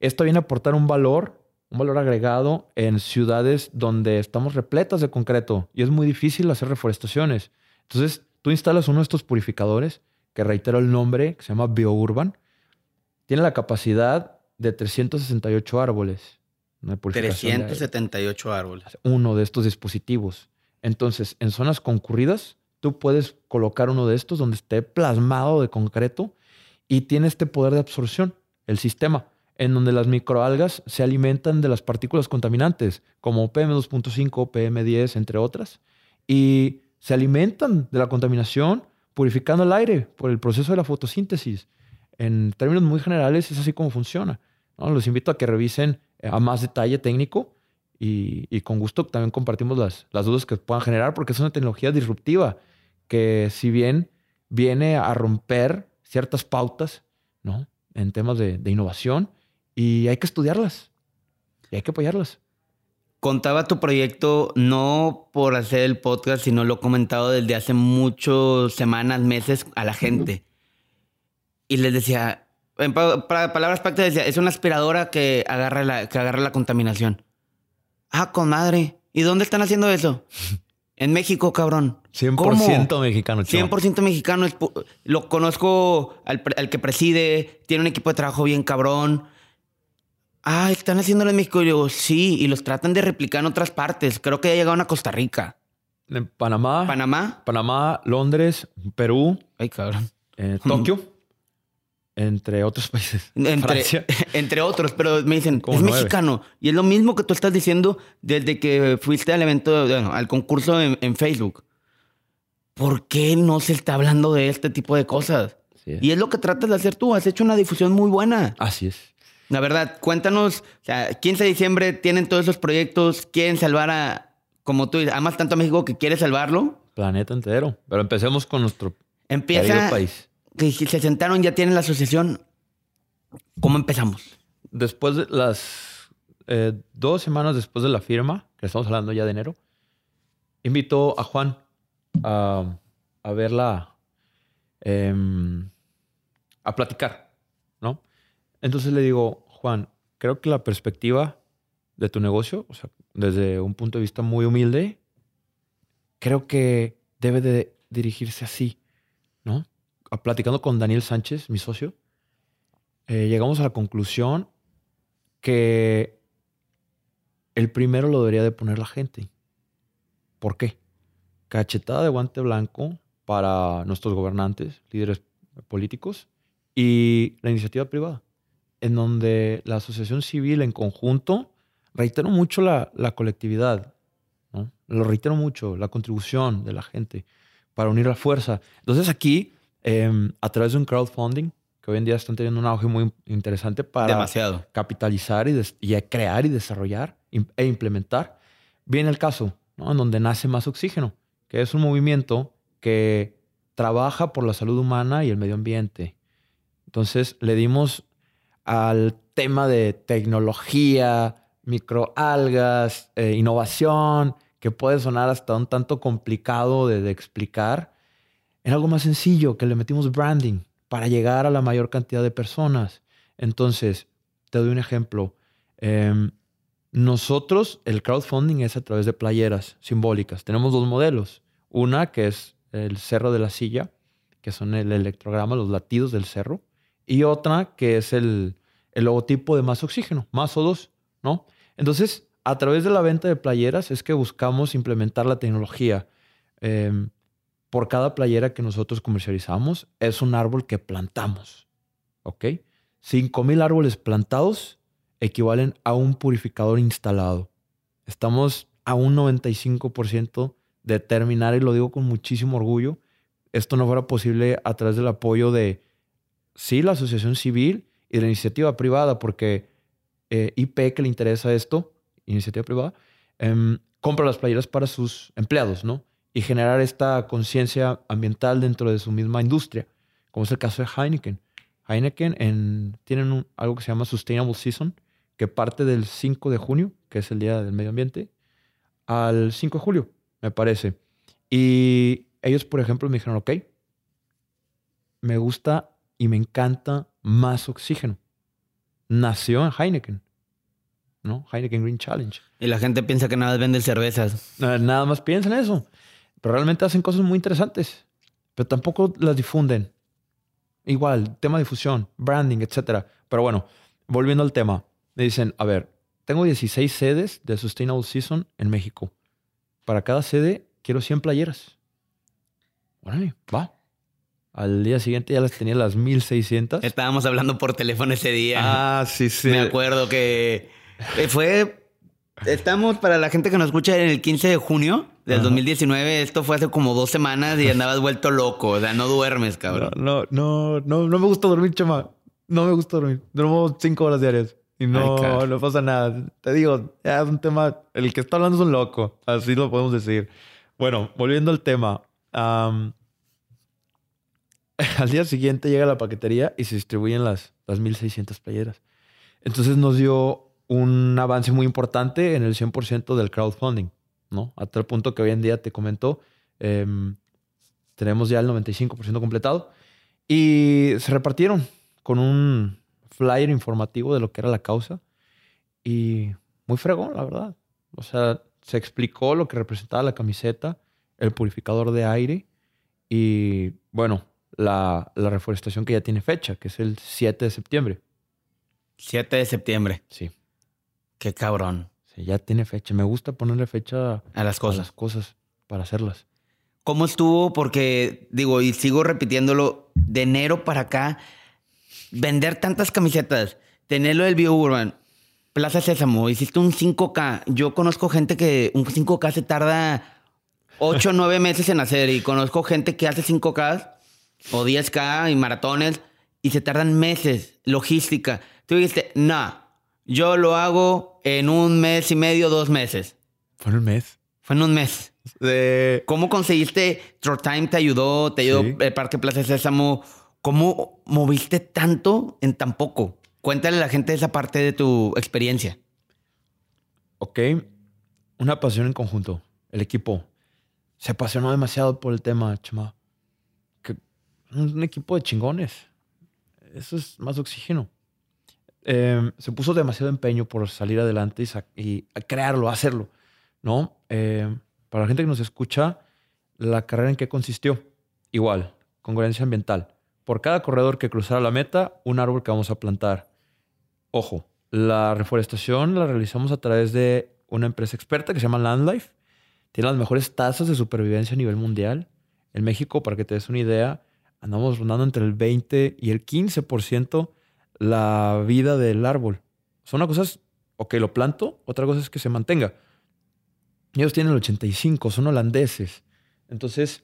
Esto viene a aportar un valor, un valor agregado en ciudades donde estamos repletas de concreto y es muy difícil hacer reforestaciones. Entonces, Tú instalas uno de estos purificadores, que reitero el nombre, que se llama BioUrban. Tiene la capacidad de 368 árboles. 378 árboles. Uno de estos dispositivos. Entonces, en zonas concurridas, tú puedes colocar uno de estos donde esté plasmado de concreto y tiene este poder de absorción, el sistema, en donde las microalgas se alimentan de las partículas contaminantes, como PM2.5, PM10, entre otras. Y se alimentan de la contaminación purificando el aire por el proceso de la fotosíntesis. En términos muy generales, es así como funciona. Los invito a que revisen eh, a más detalle técnico y, con gusto también compartimos las, las dudas que puedan generar porque es una tecnología disruptiva que si bien viene a romper ciertas pautas ¿no? en temas de, de innovación y hay que estudiarlas y hay que apoyarlas contaba tu proyecto no por hacer el podcast, sino lo he comentado desde hace muchas semanas, meses a la gente. Y les decía, en palabras prácticas, decía, es una aspiradora que agarra la, que agarra la contaminación. Ah, con madre. ¿Y dónde están haciendo eso? En México, cabrón. 100% mexicano, chaval. 100% mexicano. Lo conozco al, al, que preside, tiene un equipo de trabajo bien cabrón ah, están haciéndolo en México. Y digo, sí, y los tratan de replicar en otras partes. Creo que ya llegaron a Costa Rica. En Panamá. Panamá. Panamá, Londres, Perú. Ay, cabrón. Eh, Tokio. entre otros países. Entre, entre otros, pero me dicen, es mexicano. Y es lo mismo que tú estás diciendo desde que fuiste al evento, bueno, al concurso en, Facebook. ¿Por qué no se está hablando de este tipo de cosas? Y es lo que tratas de hacer tú. Has hecho una difusión muy buena. Así es. La verdad, cuéntanos, o sea, 15 de diciembre tienen todos esos proyectos, quieren salvar a, como tú amas tanto a México que quieres salvarlo. Planeta entero. Pero empecemos con nuestro Empieza, país. Que se sentaron, ya tienen la asociación. ¿Cómo empezamos? Después de las eh, dos semanas después de la firma, que estamos hablando ya de enero, invitó a Juan a, a verla, em, a platicar entonces le digo, Juan, creo que la perspectiva de tu negocio, o sea, desde un punto de vista muy humilde, creo que debe de dirigirse así, ¿no? Platicando con Daniel Sánchez, mi socio, eh, llegamos a la conclusión que el primero lo debería de poner la gente. ¿Por qué? Cachetada de guante blanco para nuestros gobernantes, líderes políticos y la iniciativa privada en donde la asociación civil en conjunto, reitero mucho la, colectividad, ¿no? lo reitero mucho, la contribución de la gente para unir la fuerza. Entonces aquí, em, a través de un crowdfunding, que hoy en día están teniendo un auge muy interesante para Demasiado. capitalizar y, y, crear y desarrollar e implementar, viene el caso, ¿no? en donde nace más oxígeno, que es un movimiento que trabaja por la salud humana y el medio ambiente. Entonces le dimos al tema de tecnología, microalgas, eh, innovación, que puede sonar hasta un tanto complicado de, explicar, en algo más sencillo, que le metimos branding para llegar a la mayor cantidad de personas. Entonces, te doy un ejemplo. Em, nosotros, el crowdfunding es a través de playeras simbólicas. Tenemos dos modelos. Una que es el cerro de la silla, que son el electrograma, los latidos del cerro y otra que es el, logotipo de más oxígeno, más O2, ¿no? Entonces, a través de la venta de playeras es que buscamos implementar la tecnología. Em, por cada playera que nosotros comercializamos es un árbol que plantamos, ¿ok? 5.000 árboles plantados equivalen a un purificador instalado. Estamos a un 95% de terminar, y lo digo con muchísimo orgullo, esto no fuera posible a través del apoyo de sí la asociación civil y la iniciativa privada, porque eh, IP que le interesa esto, iniciativa privada, em, compra las playeras para sus empleados, ¿no? Y generar esta conciencia ambiental dentro de su misma industria, como es el caso de Heineken. Heineken en, tienen algo que se llama Sustainable Season, que parte del 5 de junio, que es el Día del Medio Ambiente, al 5 de julio, me parece. Y ellos, por ejemplo, me dijeron, ok, me gusta y me encanta más oxígeno. Nació en Heineken, ¿no? Heineken Green Challenge. Y la gente piensa que nada más venden cervezas. Nada más piensan eso. Pero realmente hacen cosas muy interesantes. Pero tampoco las difunden. Igual, tema de difusión, branding, etc. Pero bueno, volviendo al tema. Me dicen, a ver, tengo 16 sedes de Sustainable Season en México. Para cada sede quiero 100 playeras. Órale, va. Al día siguiente ya las tenía las 1600. Estábamos hablando por teléfono ese día. Ah, sí, sí. Me acuerdo que fue Estamos, para la gente que nos escucha, en el 15 de junio del 2019. Esto fue hace como dos semanas y andabas vuelto loco. O sea, no duermes, cabrón. No, no, no, no me gusta dormir, chama. No me gusta dormir. Duermo cinco horas diarias. Y no, no pasa nada. Te digo, es un tema. El que está hablando es un loco. Así lo podemos decir. Bueno, volviendo al tema. al día siguiente llega la paquetería y se distribuyen las, las 1600 playeras. Entonces nos dio un avance muy importante en el 100% del crowdfunding, ¿no? A tal punto que hoy en día te comento, em, tenemos ya el 95% completado y se repartieron con un flyer informativo de lo que era la causa y muy fregón, la verdad. O sea, se explicó lo que representaba la camiseta, el purificador de aire y, bueno, la, la reforestación que ya tiene fecha, que es el 7 de septiembre. 7 de septiembre. Sí. Qué cabrón. Sí, ya tiene fecha. Me gusta ponerle fecha a las cosas. A las cosas para hacerlas. ¿Cómo estuvo? Porque, digo, y sigo repitiéndolo, de enero para acá, vender tantas camisetas, tenerlo del Bio Urban, Plaza Sésamo, hiciste un 5K. Yo conozco gente que un 5K se tarda 8 o 9 meses en hacer y conozco gente que hace 5K o 10K y maratones y se tardan meses, logística. Tú dijiste, no, yo lo hago en un mes y medio, dos meses. ¿Fue en un mes? Fue en un mes. ¿Cómo conseguiste? Time te ayudó, te ayudó el Parque Plaza Sésamo. ¿Cómo moviste tanto en tan poco? Cuéntale a la gente esa parte de tu experiencia. Ok, una pasión en conjunto. El equipo se apasionó demasiado por el tema, chama. Un equipo de chingones. Eso es más oxígeno. Em, se puso demasiado empeño por salir adelante y, crearlo, hacerlo, ¿no? Em, para la gente que nos escucha, la carrera en qué consistió? Igual, congruencia ambiental. Por cada corredor que cruzara la meta, un árbol que vamos a plantar. Ojo, la reforestación la realizamos a través de una empresa experta que se llama Landlife. Tiene las mejores tasas de supervivencia a nivel mundial. En México, para que te des una idea, andamos rondando entre el 20 y el 15% la vida del árbol. Son una cosa, ok, lo planto, otra cosa es que se mantenga. Ellos tienen el 85, son holandeses. Entonces,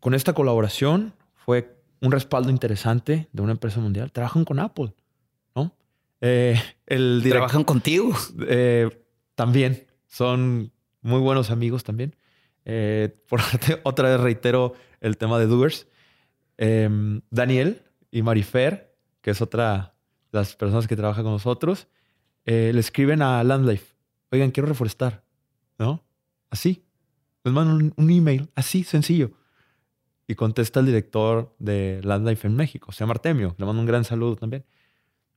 con esta colaboración fue un respaldo interesante de una empresa mundial. Trabajan con Apple, ¿no? Eh, el ¿Trabajan contigo? Eh, también. Son muy buenos amigos también. Eh, por otra vez reitero el tema de Doers. Em, Daniel y Marifer que es otra de las personas que trabaja con nosotros, eh, le escriben a Landlife, oigan, quiero reforestar, ¿no? Así. Les mandan un, email, así, sencillo. Y contesta el director de Landlife en México, se llama Artemio, le mando un gran saludo también.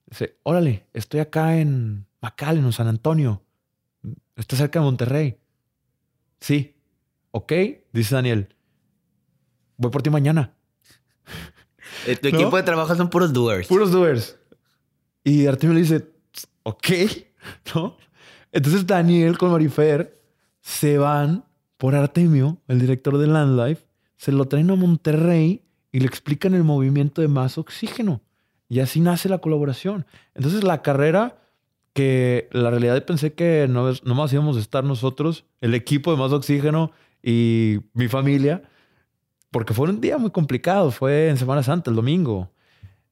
Dice, órale, estoy acá en McAllen, en San Antonio. Está cerca de Monterrey. Sí. Ok, dice Daniel. Voy por ti mañana. Eh, tu equipo de trabajo son puros doers. Puros doers. Y Artemio le dice, ok, ¿no? Entonces Daniel con Marifer se van por Artemio, el director de Landlife, se lo traen a Monterrey y le explican el movimiento de más oxígeno. Y así nace la colaboración. Entonces la carrera que la realidad pensé que no, no más íbamos a estar nosotros, el equipo de más oxígeno y mi familia, porque fue un día muy complicado, fue en Semana Santa, el domingo.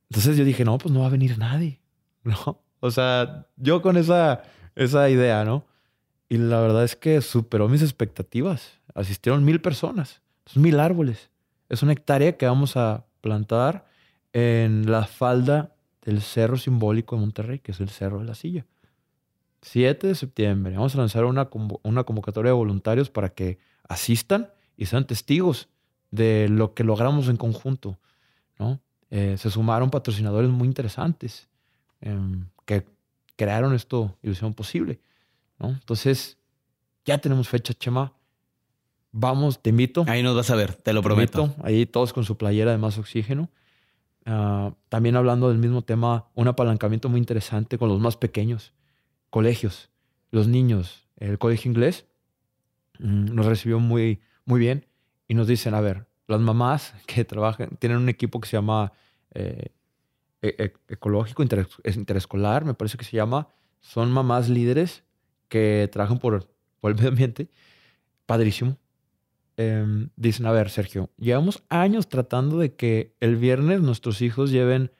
Entonces yo dije, no, pues no va a venir nadie, ¿no? O sea, yo con esa, esa idea, ¿no? Y la verdad es que superó mis expectativas. Asistieron mil personas, mil árboles. Es una hectárea que vamos a plantar en la falda del cerro simbólico de Monterrey, que es el Cerro de la Silla. 7 de septiembre. Vamos a lanzar una, una convocatoria de voluntarios para que asistan y sean testigos de lo que logramos en conjunto. ¿no? Eh, se sumaron patrocinadores muy interesantes em, que crearon esto ilusión posible. ¿no? Entonces, ya tenemos fecha, Chema. Vamos, te invito. Ahí nos vas a ver, te lo prometo. ahí todos con su playera de más oxígeno. Ah, también hablando del mismo tema, un apalancamiento muy interesante con los más pequeños, colegios, los niños. El colegio inglés mm, nos recibió muy, muy bien y nos dicen, a ver, las mamás que trabajan, tienen un equipo que se llama eh, e-, e-, ecológico interescolar, me parece que se llama, son mamás líderes que trabajan por, por el medio ambiente, padrísimo. Em, dicen, a ver, Sergio, llevamos años tratando de que el viernes nuestros hijos lleven,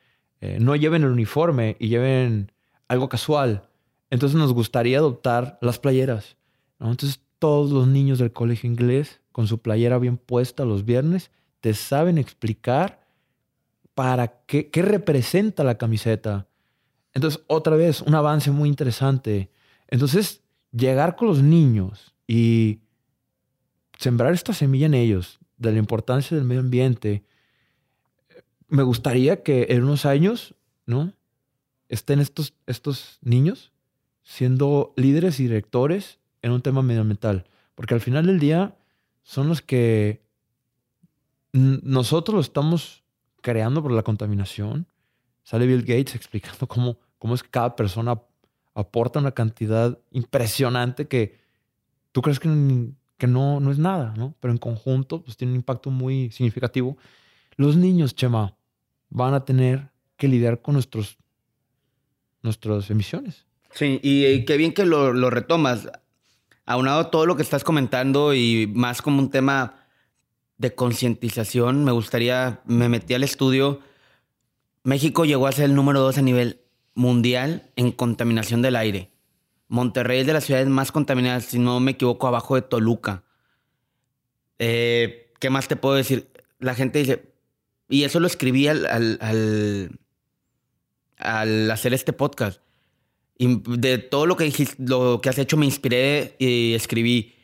eh, no lleven el uniforme y lleven algo casual. Entonces nos gustaría adoptar las playeras. Entonces todos los niños del colegio inglés con su playera bien puesta los viernes te saben explicar para qué, qué representa la camiseta. Entonces, otra vez, un avance muy interesante. Entonces, llegar con los niños y sembrar esta semilla en ellos de la importancia del medio ambiente, me gustaría que en unos años, ¿no? Estén estos, estos niños siendo líderes y directores en un tema medioambiental. Porque al final del día son los que nosotros lo estamos creando por la contaminación. Sale Bill Gates explicando cómo, cómo es que cada persona aporta una cantidad impresionante que tú crees que, que no, no es nada, ¿no? Pero en conjunto pues, tiene un impacto muy significativo. Los niños, Chema, van a tener que lidiar con nuestros, nuestras emisiones. Sí, y, qué bien que lo, lo retomas. Aunado a todo lo que estás comentando y más como un tema de concientización, me gustaría, me metí al estudio. México llegó a ser el número dos a nivel mundial en contaminación del aire. Monterrey es de las ciudades más contaminadas, si no me equivoco, abajo de Toluca. Eh, ¿Qué más te puedo decir? La gente dice, y eso lo escribí al, al, al, hacer este podcast. De todo lo que, lo que has hecho me inspiré y escribí.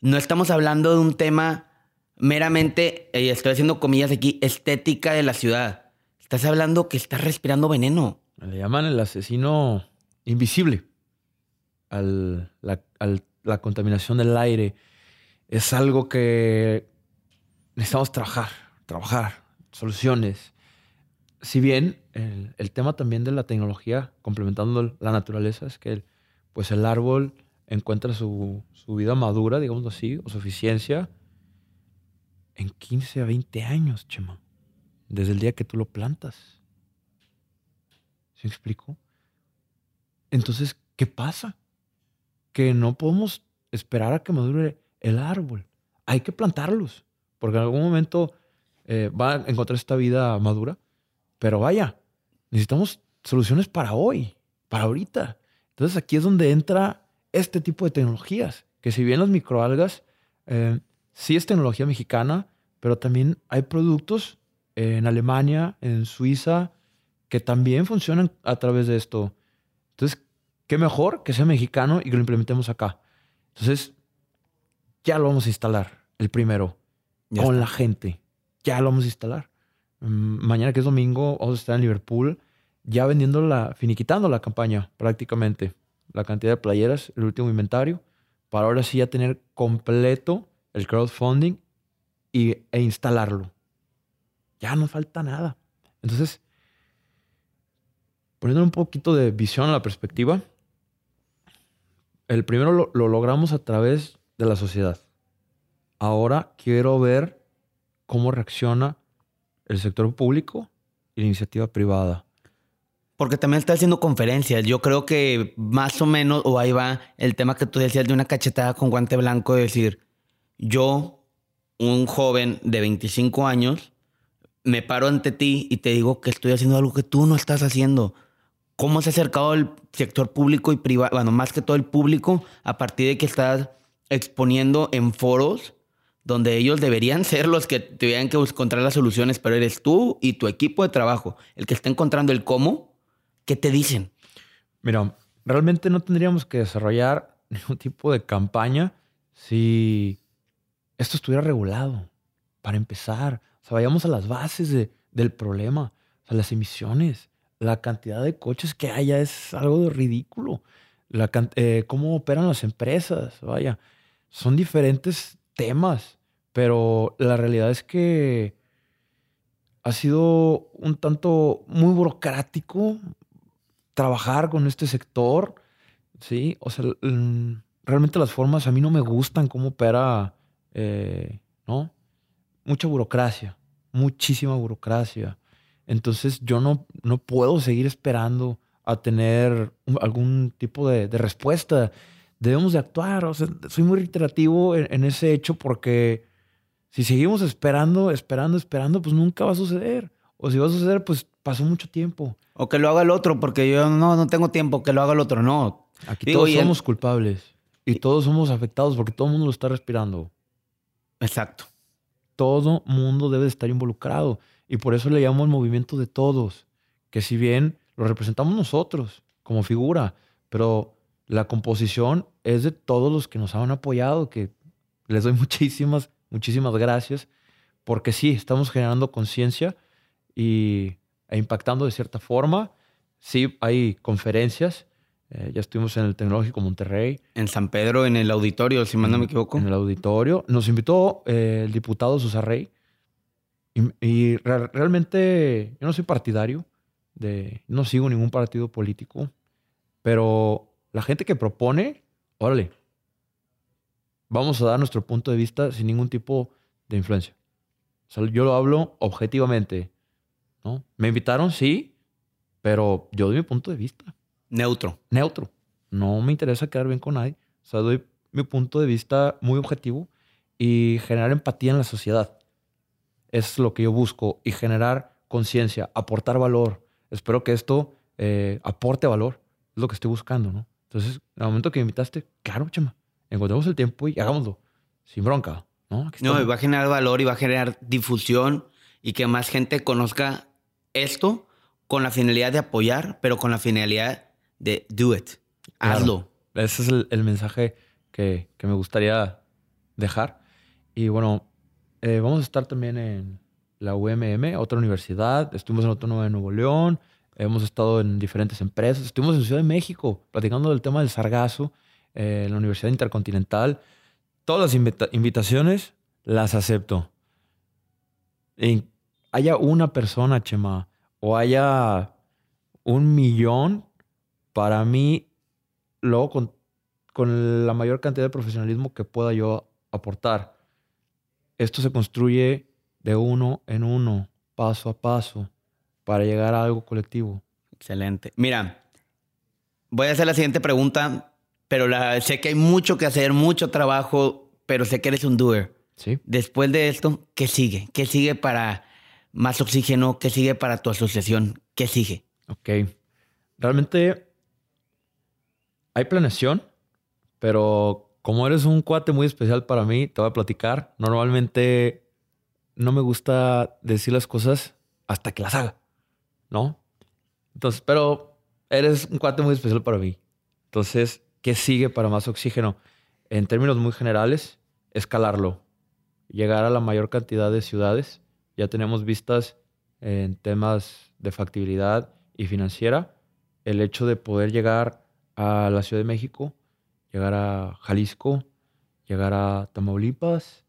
No estamos hablando de un tema meramente, y estoy haciendo comillas aquí, estética de la ciudad. Estás hablando que estás respirando veneno. Le llaman el asesino invisible al, la, la contaminación del aire. Es algo que necesitamos trabajar, trabajar, soluciones. Si bien el, tema también de la tecnología, complementando la naturaleza, es que pues el árbol encuentra su, vida madura, digamos así, o su eficiencia en 15 a 20 años, Chema. Desde el día que tú lo plantas. ¿Se me explico? Entonces, ¿qué pasa? Que no podemos esperar a que madure el árbol. Hay que plantarlos. Porque en algún momento eh, va a encontrar esta vida madura. Pero vaya, necesitamos soluciones para hoy, para ahorita. Entonces aquí es donde entra este tipo de tecnologías. Que si bien las microalgas eh, sí es tecnología mexicana, pero también hay productos en Alemania, en Suiza, que también funcionan a través de esto. Entonces, qué mejor que sea mexicano y que lo implementemos acá. Entonces, ya lo vamos a instalar, el primero, con la gente. Ya lo vamos a instalar. Mm, mañana que es domingo, vamos a estar en Liverpool, ya vendiendo la, finiquitando la campaña prácticamente. La cantidad de playeras, el último inventario, para ahora sí ya tener completo el crowdfunding y, e instalarlo. Ya no falta nada. Entonces, poniendo un poquito de visión a la perspectiva, el primero lo, lo logramos a través de la sociedad. Ahora quiero ver cómo reacciona el sector público y la iniciativa privada. Porque también está haciendo conferencias. Yo creo que más o menos, o ahí va el tema que tú decías de una cachetada con guante blanco, de decir, yo, un joven de 25 años, me paro ante ti y te digo que estoy haciendo algo que tú no estás haciendo. ¿Cómo se ha acercado el sector público y privado? Bueno, más que todo el público, a partir de que estás exponiendo en foros donde ellos deberían ser los que tuvieran que encontrar las soluciones, pero eres tú y tu equipo de trabajo el que está encontrando el cómo, ¿qué te dicen? Mira, realmente no tendríamos que desarrollar ningún tipo de campaña si esto estuviera regulado, para empezar. O sea, vayamos a las bases del problema, o las emisiones, la cantidad de coches que haya es algo de ridículo. La, eh, cómo operan las empresas, vaya, son diferentes temas, pero la realidad es que ha sido un tanto muy burocrático trabajar con este sector, ¿sí? O sea, realmente las formas a mí no me gustan cómo opera, eh, ¿no? Mucha burocracia, muchísima burocracia. Entonces yo no, no puedo seguir esperando a tener algún tipo de, de respuesta debemos de actuar. O sea, soy muy reiterativo en, ese hecho porque si seguimos esperando, esperando, esperando, pues nunca va a suceder. O si va a suceder, pues pasó mucho tiempo. O que lo haga el otro, porque yo no, no tengo tiempo, que lo haga el otro. No. Aquí todos somos culpables y todos somos afectados porque todo el mundo lo está respirando. Exacto. Todo mundo debe estar involucrado. Y por eso le llamamos movimiento de todos. Que si bien lo representamos nosotros como figura, pero la composición es de todos los que nos han apoyado, que les doy muchísimas, muchísimas gracias, porque sí, estamos generando conciencia y, e impactando de cierta forma. Sí, hay conferencias. Eh, ya estuvimos en el Tecnológico Monterrey. En San Pedro, en el auditorio, si mal no me equivoco. En el auditorio. Nos invitó eh, el diputado Susarrey. Y, y realmente yo no soy partidario, de, no sigo ningún partido político, pero la gente que propone, órale, vamos a dar nuestro punto de vista sin ningún tipo de influencia. yo lo hablo objetivamente. ¿no? Me invitaron, sí, pero yo doy mi punto de vista. Neutro. Neutro. No me interesa quedar bien con nadie. O sea, doy mi punto de vista muy objetivo y generar empatía en la sociedad. Es lo que yo busco y generar conciencia, aportar valor. Espero que esto eh, aporte valor. Es lo que estoy buscando, ¿no? Entonces, en el momento que me invitaste, claro, chama, encontremos el tiempo y hagámoslo. Sin bronca, ¿no? No, y va a generar valor y va a generar difusión y que más gente conozca esto con la finalidad de apoyar, pero con la finalidad de do it. Hazlo. Ese es el, mensaje que, me gustaría dejar. Y bueno, eh, vamos a estar también en la UMM, otra universidad. Estuvimos en Autónoma de Nuevo León. Hemos estado en diferentes empresas. Estuvimos en Ciudad de México platicando del tema del sargazo eh, en la Universidad Intercontinental. Todas las invitaciones las acepto. haya una persona, Chema, o haya un millón, para mí, luego con, con la mayor cantidad de profesionalismo que pueda yo aportar. Esto se construye de uno en uno, paso a paso para llegar a algo colectivo. Excelente. Mira, voy a hacer la siguiente pregunta, pero la, sé que hay mucho que hacer, mucho trabajo, pero sé que eres un doer. Sí. Después de esto, ¿qué sigue? ¿Qué sigue para más oxígeno? ¿Qué sigue para tu asociación? ¿Qué sigue? Ok. Realmente hay planeación, pero como eres un cuate muy especial para mí, te voy a platicar. Normalmente no me gusta decir las cosas hasta que las haga. ¿No? Entonces, pero eres un cuate muy especial para mí. Entonces, ¿qué sigue para más oxígeno? En términos muy generales, escalarlo. Llegar a la mayor cantidad de ciudades. Ya tenemos vistas en temas de factibilidad y financiera. El hecho de poder llegar a la Ciudad de México, llegar a Jalisco, llegar a Tamaulipas,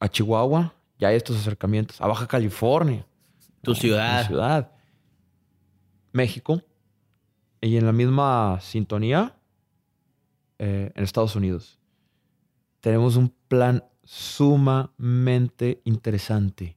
a Chihuahua, ya hay estos acercamientos, a Baja California. Tu ciudad. ciudad. México. Y en la misma sintonía, eh, en Estados Unidos. Tenemos un plan sumamente interesante.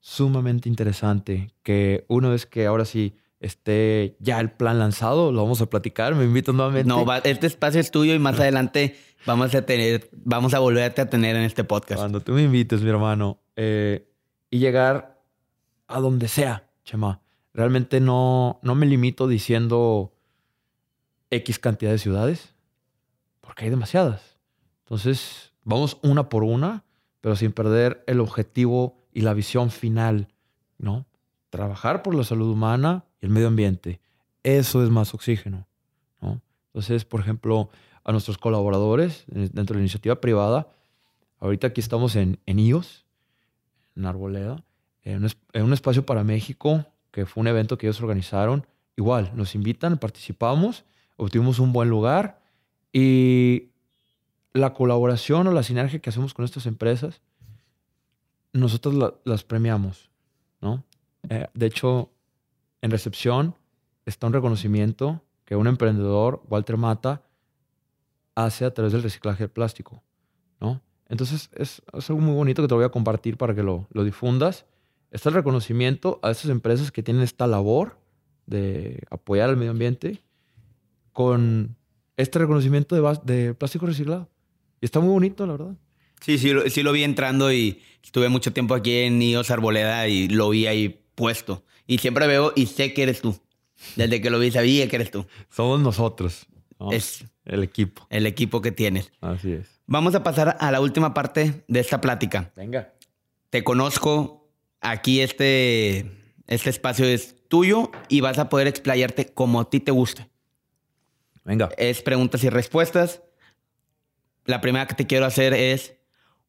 Sumamente interesante. Que una vez que ahora sí esté ya el plan lanzado, lo vamos a platicar. Me invito nuevamente. No, este espacio es tuyo y más adelante vamos a tener, vamos a volverte a tener en este podcast. Cuando tú me invites, mi hermano, eh, y llegar a donde sea, Chema. Realmente no, no me limito diciendo X cantidad de ciudades, porque hay demasiadas. Entonces, vamos una por una, pero sin perder el objetivo y la visión final, ¿no? Trabajar por la salud humana y el medio ambiente. Eso es más oxígeno, ¿no? Entonces, por ejemplo, a nuestros colaboradores dentro de la iniciativa privada, ahorita aquí estamos en, en IOS, en Arboleda, en un, espacio para México, que fue un evento que ellos organizaron. Igual, nos invitan, participamos, obtuvimos un buen lugar y la colaboración o la sinergia que hacemos con estas empresas, nosotros las premiamos, ¿no? Eh, de hecho, en recepción está un reconocimiento que un emprendedor, Walter Mata, hace a través del reciclaje de plástico, ¿no? Entonces es, algo muy bonito que te voy a compartir para que lo, lo difundas está el reconocimiento a esas empresas que tienen esta labor de apoyar al medio ambiente con este reconocimiento de, de plástico reciclado. Y está muy bonito, la verdad. Sí, sí, sí lo vi entrando y estuve mucho tiempo aquí en Nios Arboleda y lo vi ahí puesto. Y siempre veo y sé que eres tú. Desde que lo vi sabía que eres tú. Somos nosotros. Es el equipo. El equipo que tienes. Así es. Vamos a pasar a la última parte de esta plática. Venga. Te conozco. Aquí este, este espacio es tuyo y vas a poder explayarte como a ti te guste. Venga. Es preguntas y respuestas. La primera que te quiero hacer es,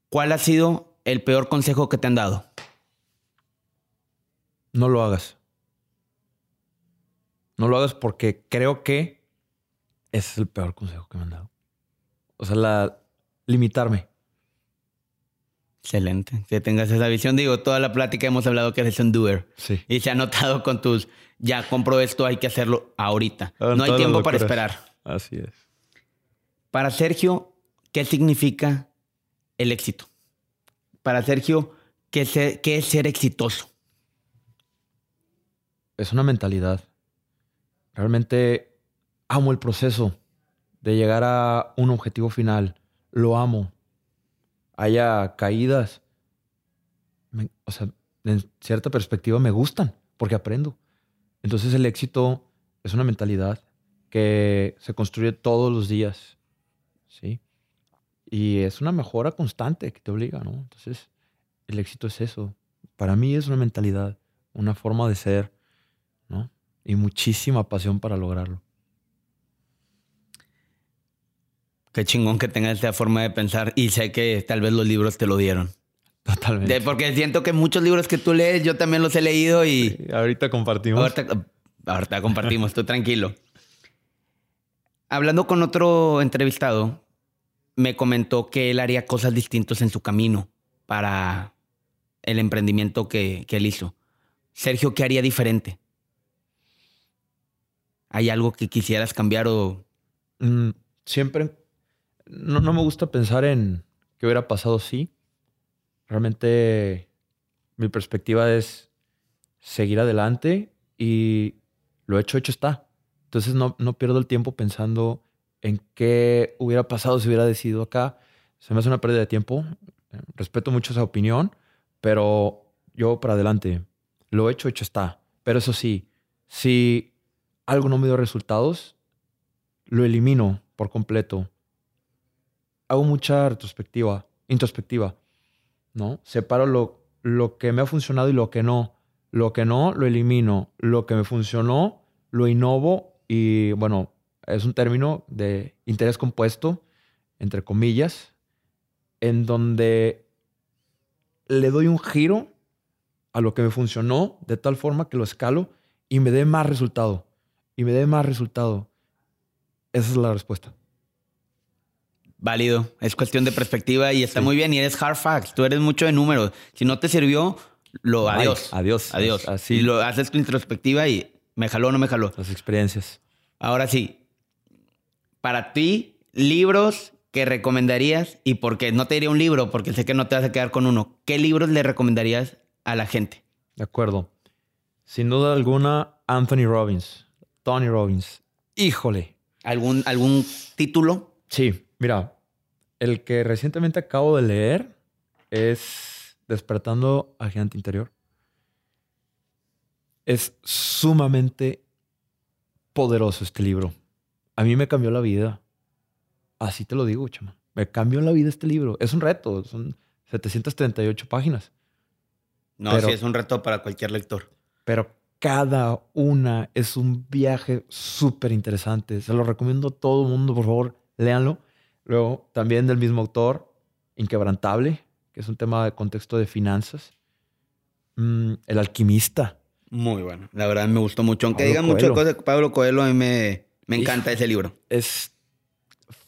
¿cuál ha sido el peor consejo que te han dado? No lo hagas. No lo hagas porque creo que ese es el peor consejo que me han dado. O sea, la limitarme. Excelente. Que tengas esa visión. Digo, toda la plática hemos hablado que eres un doer. Sí. Y se ha notado con tus, ya compro esto, hay que hacerlo ahorita. no hay tiempo para esperar. Así es. Para Sergio, ¿qué significa el éxito? Para Sergio, ¿qué qué es ser exitoso? Es una mentalidad. Realmente amo el proceso de llegar a un objetivo final. Lo amo. Haya caídas. o sea, en cierta perspectiva me gustan porque aprendo. Entonces el éxito es una mentalidad que se construye todos los días. ¿Sí? Y es una mejora constante que te obliga, ¿no? Entonces, el éxito es eso. Para mí es una mentalidad, una forma de ser, ¿no? Y muchísima pasión para lograrlo. Qué chingón que tengas esta forma de pensar y sé que tal vez los libros te lo dieron. Totalmente. porque siento que muchos libros que tú lees, yo también los he leído y... ahorita compartimos. Ahorita, ahorita compartimos, tú tranquilo. Hablando con otro entrevistado, me comentó que él haría cosas distintas en su camino para el emprendimiento que, que él hizo. Sergio, ¿qué haría diferente? ¿Hay algo que quisieras cambiar o...? Mm, siempre... No, no, me gusta pensar en qué hubiera pasado si. Realmente mi perspectiva es seguir adelante y lo hecho, hecho está. Entonces no, no pierdo el tiempo pensando en qué hubiera pasado si hubiera decidido acá. Se me hace una pérdida de tiempo. Respeto mucho esa opinión, pero yo para adelante. Lo hecho, hecho está. Pero eso sí, si algo no me dio resultados, lo elimino por completo. Hago mucha retrospectiva, introspectiva, ¿no? Separo lo, lo que me ha funcionado y lo que no. Lo que no, lo elimino. Lo que me funcionó, lo innovo y, bueno, es un término de interés compuesto, entre comillas, en donde le doy un giro a lo que me funcionó de tal forma que lo escalo y me dé más resultado y me dé más resultado. Esa es la respuesta. Válido. Es cuestión de perspectiva y está muy bien. Y eres hard facts. Tú eres mucho de números. Si no te sirvió, lo adiós. Adiós. Adiós. Así. Y lo haces tu introspectiva y me jaló o no me jaló. Las experiencias. Ahora sí. Para ti, libros que recomendarías y porque no te diría un libro, porque sé que no te vas a quedar con uno. ¿Qué libros le recomendarías a la gente? De acuerdo. Sin duda alguna, Anthony Robbins. Tony Robbins. Híjole. ¿Algún, algún título? Sí, mira, el que recientemente acabo de leer es Despertando al Gigante Interior. Es sumamente poderoso este libro. A mí me cambió la vida. Así te lo digo, chama. Me cambió la vida este libro. Es un reto. Son 738 páginas. No, sí, es un reto para cualquier lector. Pero cada una es un viaje súper interesante. Se lo recomiendo a todo el mundo, por favor, léanlo. Luego, también del mismo autor, Inquebrantable, que es un tema de contexto de finanzas. Mm, el alquimista. Muy bueno. La verdad me gustó mucho. Aunque digan muchas cosas de Pablo Coelho, a mí me, encanta ese libro. Es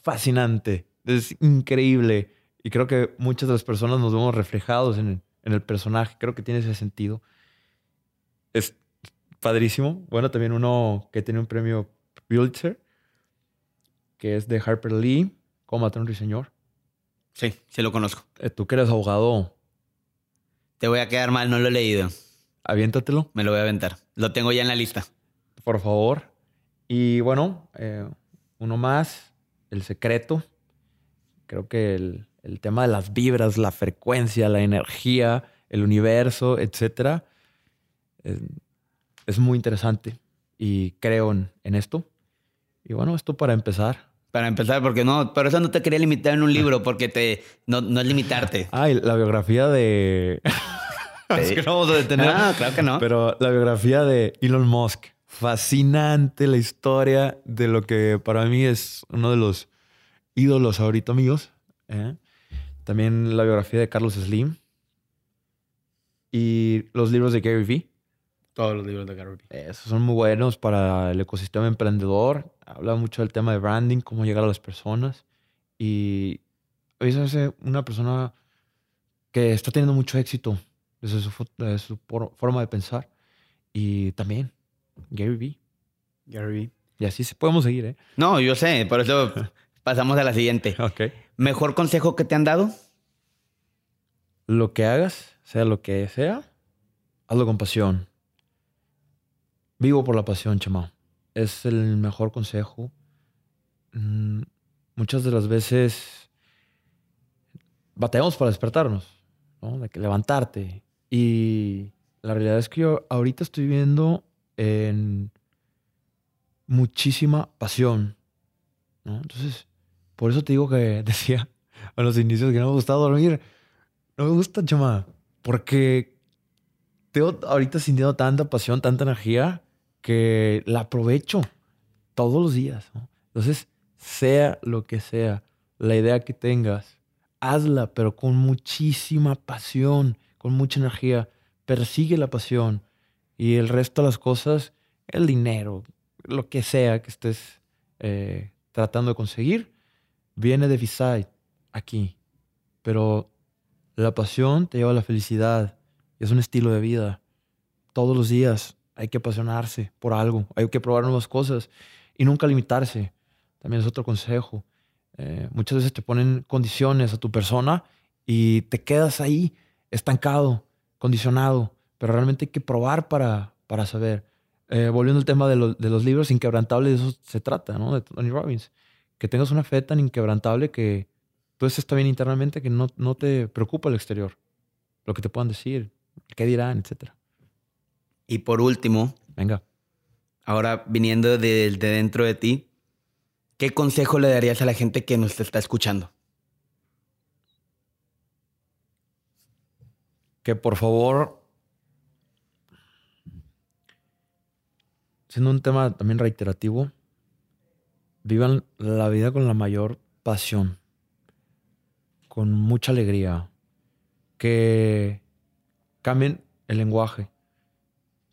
fascinante. Es increíble. Y creo que muchas de las personas nos vemos reflejados en en el personaje. Creo que tiene ese sentido. Es padrísimo. Bueno, también uno que tiene un premio Pulitzer, que es de Harper Lee, Cómo matar a un ruiseñor. Sí, sí lo conozco. Eh, tú que eres abogado. Te voy a quedar mal, no lo he leído. Aviéntatelo. Me lo voy a aventar. Lo tengo ya en la lista. Por favor. Y bueno, eh, uno más. El secreto. Creo que el, el tema de las vibras, la frecuencia, la energía, el universo, etcétera, es, es muy interesante y creo en, en esto. Y bueno, esto para empezar. Para empezar, porque no, pero eso no te quería limitar en un libro, porque te, no, no es limitarte. Ay, la biografía de. es que no vamos a detener. Ah, claro que no. Pero la biografía de Elon Musk. Fascinante la historia de lo que para mí es uno de los ídolos ahorita amigos. ¿eh? También la biografía de Carlos Slim. Y los libros de Gary Vee. Todos los libros de Gary Vee. Esos son muy buenos para el ecosistema emprendedor. Habla mucho del tema de branding, cómo llegar a las personas. Y a veces una persona que está teniendo mucho éxito desde su, desde su forma de pensar. Y también Gary Vee. Gary Vee. Y así se podemos seguir, ¿eh? No, yo sé, por eso pasamos a la siguiente. Ok. ¿Mejor consejo que te han dado? Lo que hagas, sea lo que sea, hazlo con pasión. Vivo por la pasión, chama. Es el mejor consejo. Mm, muchas de las veces batallamos para despertarnos, ¿no? De que levantarte. Y la realidad es que yo ahorita estoy viendo en muchísima pasión. ¿no? Entonces, por eso te digo que decía a los inicios que no me gustaba dormir. No me gusta, chama, porque tengo ahorita sintiendo tanta pasión, tanta energía, que la aprovecho todos los días. ¿no? Entonces, sea lo que sea, la idea que tengas, hazla, pero con muchísima pasión, con mucha energía. Persigue la pasión y el resto de las cosas, el dinero, lo que sea que estés eh, tratando de conseguir, viene de Visay, aquí. Pero la pasión te lleva a la felicidad. Es un estilo de vida. Todos los días hay que apasionarse por algo. Hay que probar nuevas cosas y nunca limitarse. También es otro consejo. Eh, muchas veces te ponen condiciones a tu persona y te quedas ahí estancado, condicionado. Pero realmente hay que probar para, para saber. Eh, volviendo al tema de, de, los libros inquebrantables, de eso se trata, ¿no? De Tony Robbins. Que tengas una fe tan inquebrantable que tú estés tan bien internamente que no, no te preocupa el exterior. Lo que te puedan decir, qué dirán, etc. Y por último, venga. Ahora viniendo de, de dentro de ti, ¿qué consejo le darías a la gente que nos está escuchando? Que por favor siendo un tema también reiterativo, vivan la vida con la mayor pasión, con mucha alegría, que cambien el lenguaje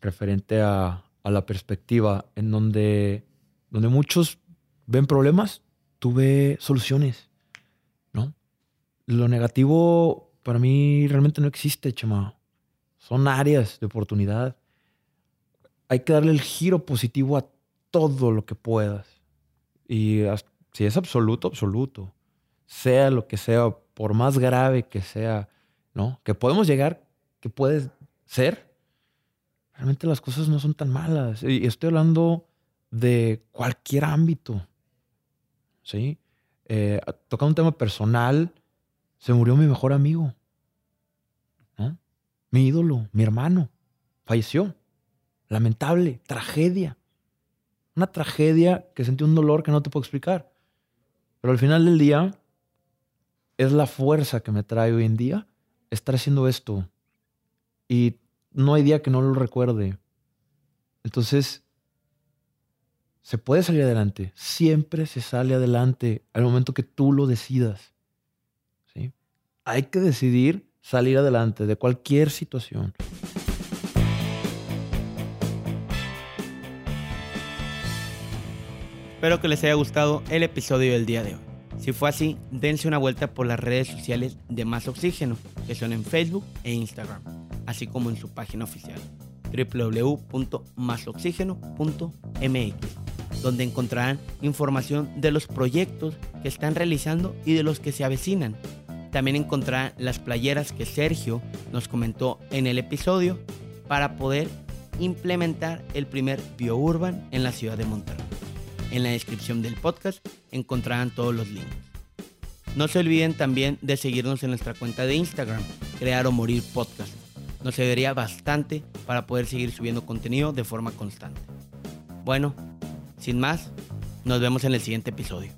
referente a, la perspectiva en donde, donde muchos ven problemas, tú ves soluciones, ¿no? Lo negativo para mí realmente no existe, Chema. Son áreas de oportunidad hay que darle el giro positivo a todo lo que puedas. Y si es absoluto, absoluto. Sea lo que sea, por más grave que sea, ¿no? Que podemos llegar, que puede ser. Realmente las cosas no son tan malas. Y estoy hablando de cualquier ámbito. ¿Sí? Eh, tocando un tema personal, se murió mi mejor amigo. Mi ídolo, mi hermano. Falleció. Lamentable, tragedia. Una tragedia que sentí un dolor que no te puedo explicar. Pero al final del día, es la fuerza que me trae hoy en día estar haciendo esto. Y no hay día que no lo recuerde. Entonces, se puede salir adelante. Siempre se sale adelante al momento que tú lo decidas. ¿sí? Hay que decidir salir adelante de cualquier situación. Espero que les haya gustado el episodio del día de hoy. Si fue así, dense una vuelta por las redes sociales de Más Oxígeno, que son en Facebook e Instagram, así como en su página oficial www.masoxígeno.mx, donde encontrarán información de los proyectos que están realizando y de los que se avecinan. También encontrarán las playeras que Sergio nos comentó en el episodio para poder implementar el primer BioUrban en la ciudad de Monterrey. En la descripción del podcast encontrarán todos los links. No se olviden también de seguirnos en nuestra cuenta de Instagram, Crear o Morir Podcast. Nos serviría bastante para poder seguir subiendo contenido de forma constante. Bueno, sin más, nos vemos en el siguiente episodio.